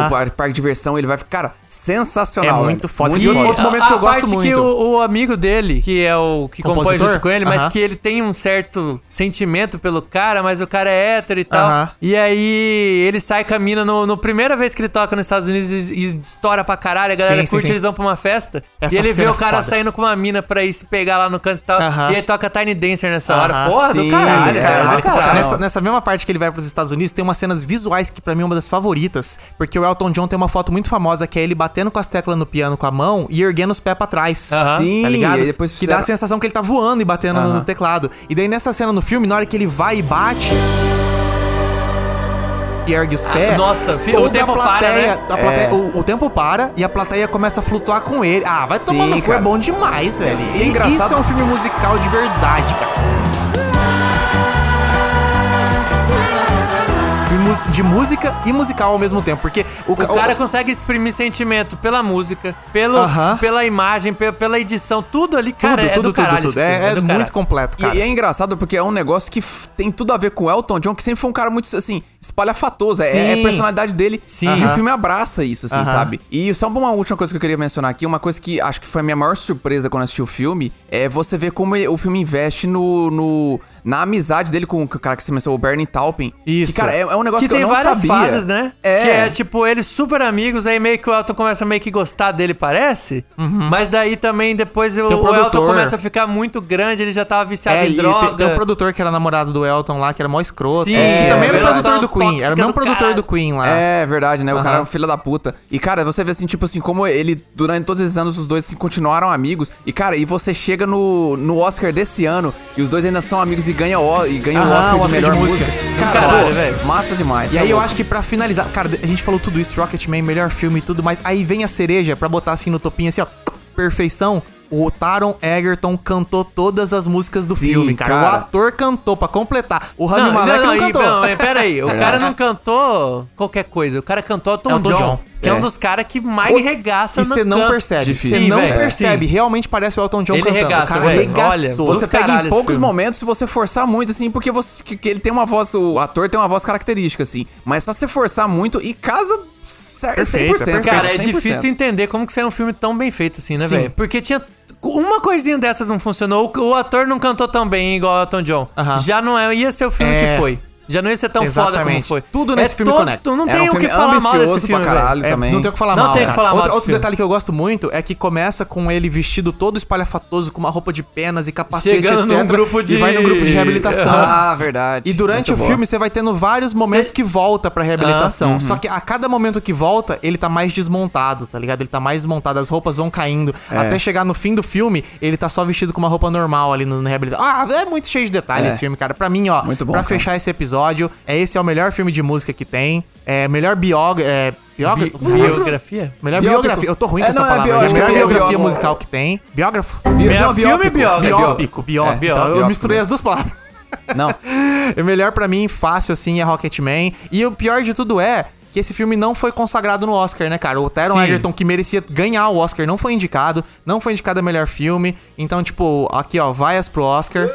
no par- parque de diversão, ele vai ficar. Cara, sensacional. É muito foda. Muito E outro- foda. outro momento que eu gosto parte muito. que o, o amigo dele, que é o que compõe junto com ele, mas Aham. que ele tem um certo sentimento pelo cara, mas o cara é hétero e tal. Aham. E aí ele sai com a mina no, no primeira vez que ele toca nos Estados Unidos e, e estoura pra caralho, a galera Sim, sim, curte, sim. eles vão pra uma festa. Essa e ele vê cena o é cara foda. saindo com uma mina pra ir se pegar lá no canto e tal. Aham. E aí toca Tiny Dancer nessa hora. Porra, Sim, do caralho, é, cara. do caralho. Nessa, nessa mesma parte que ele vai pros Estados Unidos, tem umas cenas visuais que pra mim é uma das favoritas. Porque o Elton John tem uma foto muito famosa que é ele batendo com as teclas no piano com a mão e erguendo os pés pra trás. Aham. Sim, Tá ligado? e aí depois que dá a fizeram- sensação que ele tá voando e batendo no teclado. E daí nessa cena no filme, na hora que ele vai e bate. E ergue os pés. nossa, fi- toda o tempo para, plateia, né? a plateia- É. o, o tempo para e a plateia começa a flutuar com ele. Ah, vai Sim, tomar no cu, é cara. bom demais, velho. E engraçado- Isso é um filme musical de verdade, cara. De música e musical ao mesmo tempo. Porque o, O cara consegue exprimir sentimento pela música, pelo, Aham. pela imagem, pe- pela edição, tudo ali, cara, tudo, é tudo, do tudo, caralho. tudo. filme, É, é do muito completo, cara. E, e é engraçado porque é um negócio que tem tudo a ver com o Elton John, que sempre foi um cara muito, assim, espalhafatoso. É, é a personalidade dele. Sim. E o Aham. filme abraça isso, assim, Aham. sabe? E só uma última coisa que eu queria mencionar aqui, uma coisa que acho que foi a minha maior surpresa quando eu assisti o filme, é você ver como o filme investe no, no- na amizade dele com o cara que você mencionou, o Bernie Taupin. Isso. Que, cara, é, é um negócio Que que, tem eu não várias sabia. fases, né? É. Que é tipo, eles super amigos, aí meio que o Elton começa a meio que gostar dele, parece. Mas daí também depois o, Uhum. O Elton começa a ficar muito grande, ele já tava viciado É, em droga. tem, tem um produtor que era namorado do Elton lá, que era mó escroto. Sim, que é, também era produtor do Queen. Era o mesmo produtor caralho. do Queen lá. É verdade, né? O cara Aham. é um filho da puta. E, cara, você vê assim, tipo assim, como ele, durante todos esses anos, os dois assim, continuaram amigos. E, cara, e você chega no, no Oscar desse ano e os dois ainda são amigos e ganham o, e ganham o Oscar, de Oscar melhor de música. música. Cara, Caralho, velho. massa demais. E tá aí eu louco. acho que pra finalizar, cara, a gente falou tudo isso, Rocketman, melhor filme e tudo mais. Aí vem a cereja pra botar assim no topinho, assim, ó, perfeição. O Taron Egerton cantou todas as músicas do Sim, filme, cara. cara. O ator cantou pra completar. O Rami Não, Malek não, não, não, e- cantou. não, mas pera aí, o cara não cantou qualquer coisa, o cara cantou Elton, Elton John, John. que é. um É. dos caras que mais O- regaça E no você não percebe. Você não velho, percebe. sim. Realmente parece o Elton John Ele cantando. regaça, o cara regaçou. Olha, Você pega em poucos momentos se você forçar muito, assim, porque você, que, que ele tem uma voz, o ator tem uma voz característica, assim. Mas só você forçar muito e casa cer- 100%. Perfeito, é perfeito. Cara, é 100%. difícil entender como que saiu um filme tão bem feito assim, né, velho? Porque tinha. Uma coisinha dessas não funcionou, o, o ator não cantou tão bem igual o Elton John. Já não é, ia ser o filme É. que foi. Já não ia ser tão foda como Exatamente. foi. Tudo nesse filme conecta. Não Era tem um o que falar mal desse filme, pra caralho. É, também. não tem o que falar Não mal. tem que falar mal outro detalhe que eu gosto muito é que começa com ele vestido todo espalhafatoso, com uma roupa de penas e capacete, Chegando etc. num grupo de- E vai num grupo de reabilitação. Ah, verdade. E durante Muito o boa. filme você vai tendo vários momentos Cê- que volta pra reabilitação. Ah, Só que a cada momento que volta, ele tá mais desmontado, tá ligado? Ele tá mais desmontado, as roupas vão caindo. É. Até chegar no fim do filme, ele tá só vestido com uma roupa normal ali no, na reabilitação. Ah, é muito cheio de detalhes É. esse filme, cara. Pra mim, ó, Muito bom, pra fechar esse episódio, é esse é o melhor filme de música que tem. É melhor biog... É. Bi- biografia? Melhor Biógrafo. biografia. Eu tô ruim É, com essa não, é palavra. É melhor é biografia biógrafo. musical que tem. Biógrafo? Bi- É não, filme biópico. biógrafo. Biópico, biópico. É, Então, eu biópico misturei mesmo. as duas palavras. Não. O melhor pra mim, fácil assim, é Rocketman. E o pior de tudo é que esse filme não foi consagrado no Oscar, né, cara? O Taron Sim. Egerton, que merecia ganhar o Oscar, não foi indicado. Não foi indicado a melhor filme. Então, tipo, aqui, ó, vaias pro Oscar.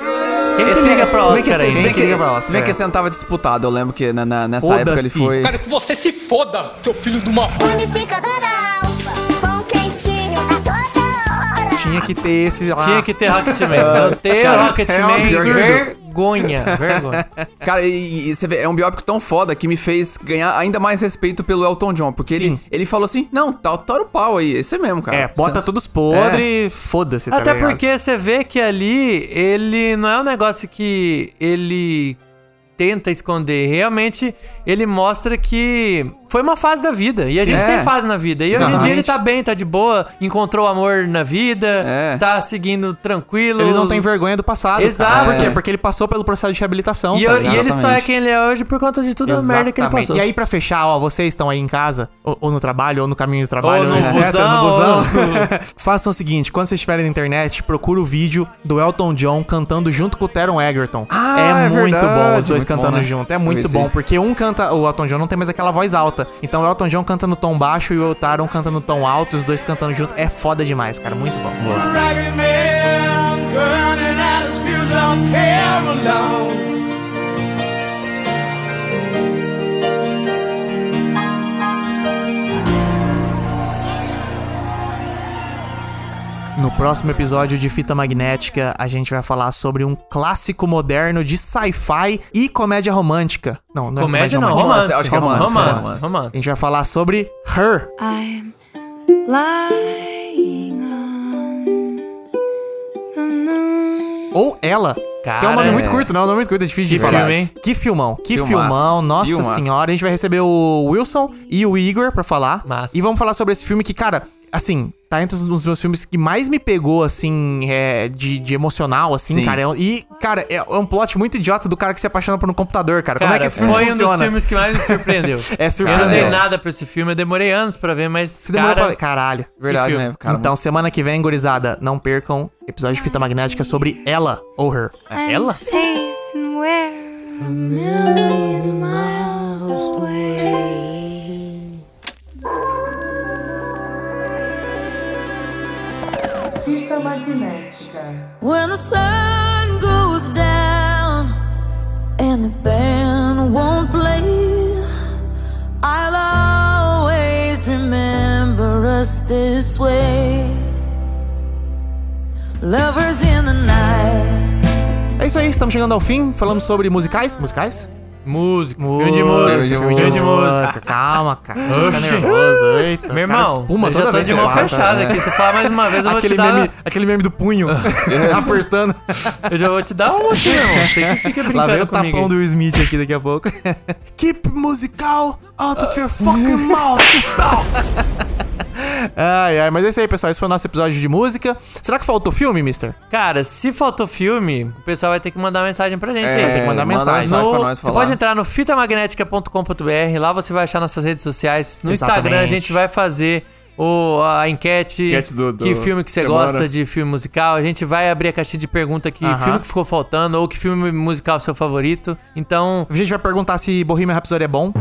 Quem que Esse- liga pra se bem que Oscar esse- aí? se bem que liga pra Oscar, Se bem que é. esse ano tava disputado, eu lembro que na- na- nessa época ele foi... Quero que você se foda, seu filho de uma Unificadora alfa, pão quentinho a toda hora. Tinha que ter esse lá. Tinha que ter Rocketman. Não ter Cara, é um Rocketman, absurdo. Vergonha. Vergonha. Cara, e, e você vê, é um biópico tão foda que me fez ganhar ainda mais respeito pelo Elton John. Porque ele, Sim. ele falou assim: não, tá, tora o pau aí. Esse é mesmo, cara. É, bota Você- todos podres, foda-se, tá Até ligado? porque você vê que ali ele não é um negócio que ele tenta esconder. Realmente ele mostra que foi uma fase da vida. E a gente É. tem fase na vida. E hoje em dia Exatamente. ele tá bem, tá de boa, encontrou amor na vida, É. tá seguindo tranquilo. Ele não tem vergonha do passado. Exato. Por quê? É. Porque ele passou pelo processo de reabilitação. E, tá eu- e ele só é Exatamente. quem ele é hoje por conta de toda a merda que ele Exatamente. passou. E aí, pra fechar, ó, vocês estão aí em casa, ou, ou no trabalho, ou no caminho do trabalho, Ou no etc, busão, no busão. ou- Façam o seguinte: quando vocês estiverem na internet, procura o vídeo do Elton John cantando junto com o Teron Egerton. Ah, é, é muito verdade, bom os dois cantando bom, né? junto. É muito bom, porque um canta, o Elton John não tem mais aquela voz alta. Então o Elton John canta no tom baixo e o Taron canta no tom alto, os dois cantando junto. É foda demais, cara. Muito bom. Raggedy No próximo episódio de Fita Magnética, a gente vai falar sobre um clássico moderno de sci-fi e comédia romântica. Não, não Comédia é não, comédia romance, acho que é romance, romance, romance. A gente vai falar sobre Her. I'm lying on the moon. Ou Ela. Cara, que é um nome é. muito curto, não? É um nome muito curto, é difícil Que de falar. filme, hein? Que filmão, que Filmaço. filmão. Nossa Filmaço. senhora. A gente vai receber o Wilson e o Igor pra falar. Massa. E vamos falar sobre esse filme que, cara, assim, tá entre os dos meus filmes que mais me pegou, assim, é, de, de emocional, assim, Sim. cara. É um- E, cara, é um plot muito idiota do cara que se apaixona por um computador, cara. Como é que esse filme foi um funciona? dos filmes que mais me surpreendeu. É Eu não dei nada pra esse filme, eu demorei anos pra ver, mas. Se demorou cara, pra... Caralho. Verdade, né, cara? então, semana que vem, gurizada, não percam episódio de Fita Magnética sobre Ela ou Her. Ela? Safe and where a million miles When the sun goes down and the band won't play, I'll always remember us this way. Lovers in the night. É isso aí, estamos chegando ao fim. Falamos sobre musicais. Musicais? Música, Música, filme de música, filme filme de música. Calma, cara. Você Oxi. Fica nervoso. Eita, Meu cara, irmão, espuma eu toda já tô vez de mão fechada cara. aqui. Você fala mais uma vez, eu vou aquele te dar... meme, aquele meme do punho. apertando. Eu já vou te dar uma aqui, irmão. Você que fica Lá vem brincando o comigo. tapão do Will Smith aqui daqui a pouco. Keep musical out of your fucking mouth. ai, ai, mas é isso aí, pessoal. Esse foi o nosso episódio de música. Será que faltou filme, mister? Cara, se faltou filme, o pessoal vai ter que mandar mensagem pra gente É, aí. tem que mandar manda mensagem. mensagem No- pra nós você falar. pode entrar no fitamagnética.com.br, lá você vai achar nossas redes sociais. No Exatamente. Instagram a gente vai fazer o, a enquete. Enquete do- do que filme que você gosta de filme musical. A gente vai abrir a caixinha de pergunta que Aham. filme que ficou faltando ou que filme musical é o seu favorito. Então. A gente vai perguntar se Bohemian Rhapsody é bom.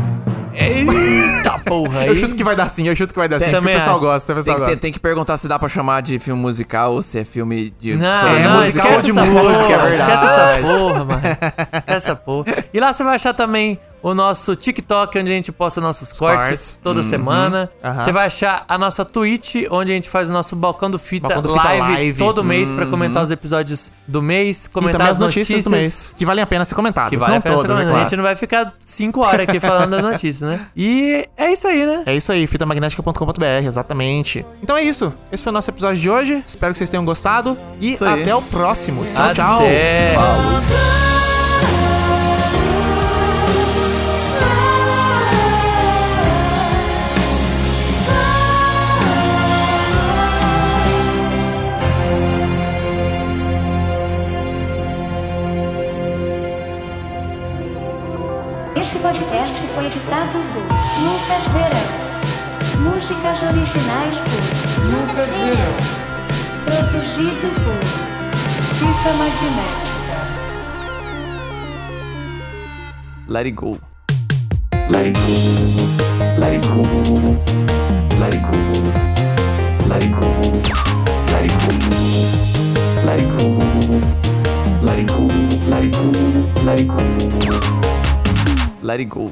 Eita porra! Eu chuto que vai dar sim, eu chuto que vai dar sim. porque Também o pessoal acho. gosta, o pessoal Tem que, gosta. tem que perguntar se dá pra chamar de filme musical ou se é filme de. Não, é não, musical ou de música, porra, é verdade. Esquece essa porra, mano. Esquece essa porra. E lá você vai achar também o nosso TikTok, onde a gente posta nossos cortes cortes. toda semana. Aham. Você vai achar a nossa Twitch, onde a gente faz o nosso balcão do Fita, Balcão do Fita live, Live. todo mês pra comentar os episódios do mês, comentar as as notícias, do mês, que valem a pena ser comentadas. Que vale não a pena ser todas, é comentada. claro. A gente não vai ficar cinco horas aqui falando das notícias, né? E é isso aí, né? É isso aí, fitamagnética.com.br, exatamente. Então é isso. Esse foi o nosso episódio de hoje. Espero que vocês tenham gostado. E até o próximo. Tchau, tchau. Até. Podcast foi editado por Lucas Verão. Músicas originais por Lucas Verão. Produzido por Fita magnética. Let it go. Let it go. Let it go. Let it go. Let it go. Let it go. Let it go. Let it go. Let it go. Let it go. Let it go.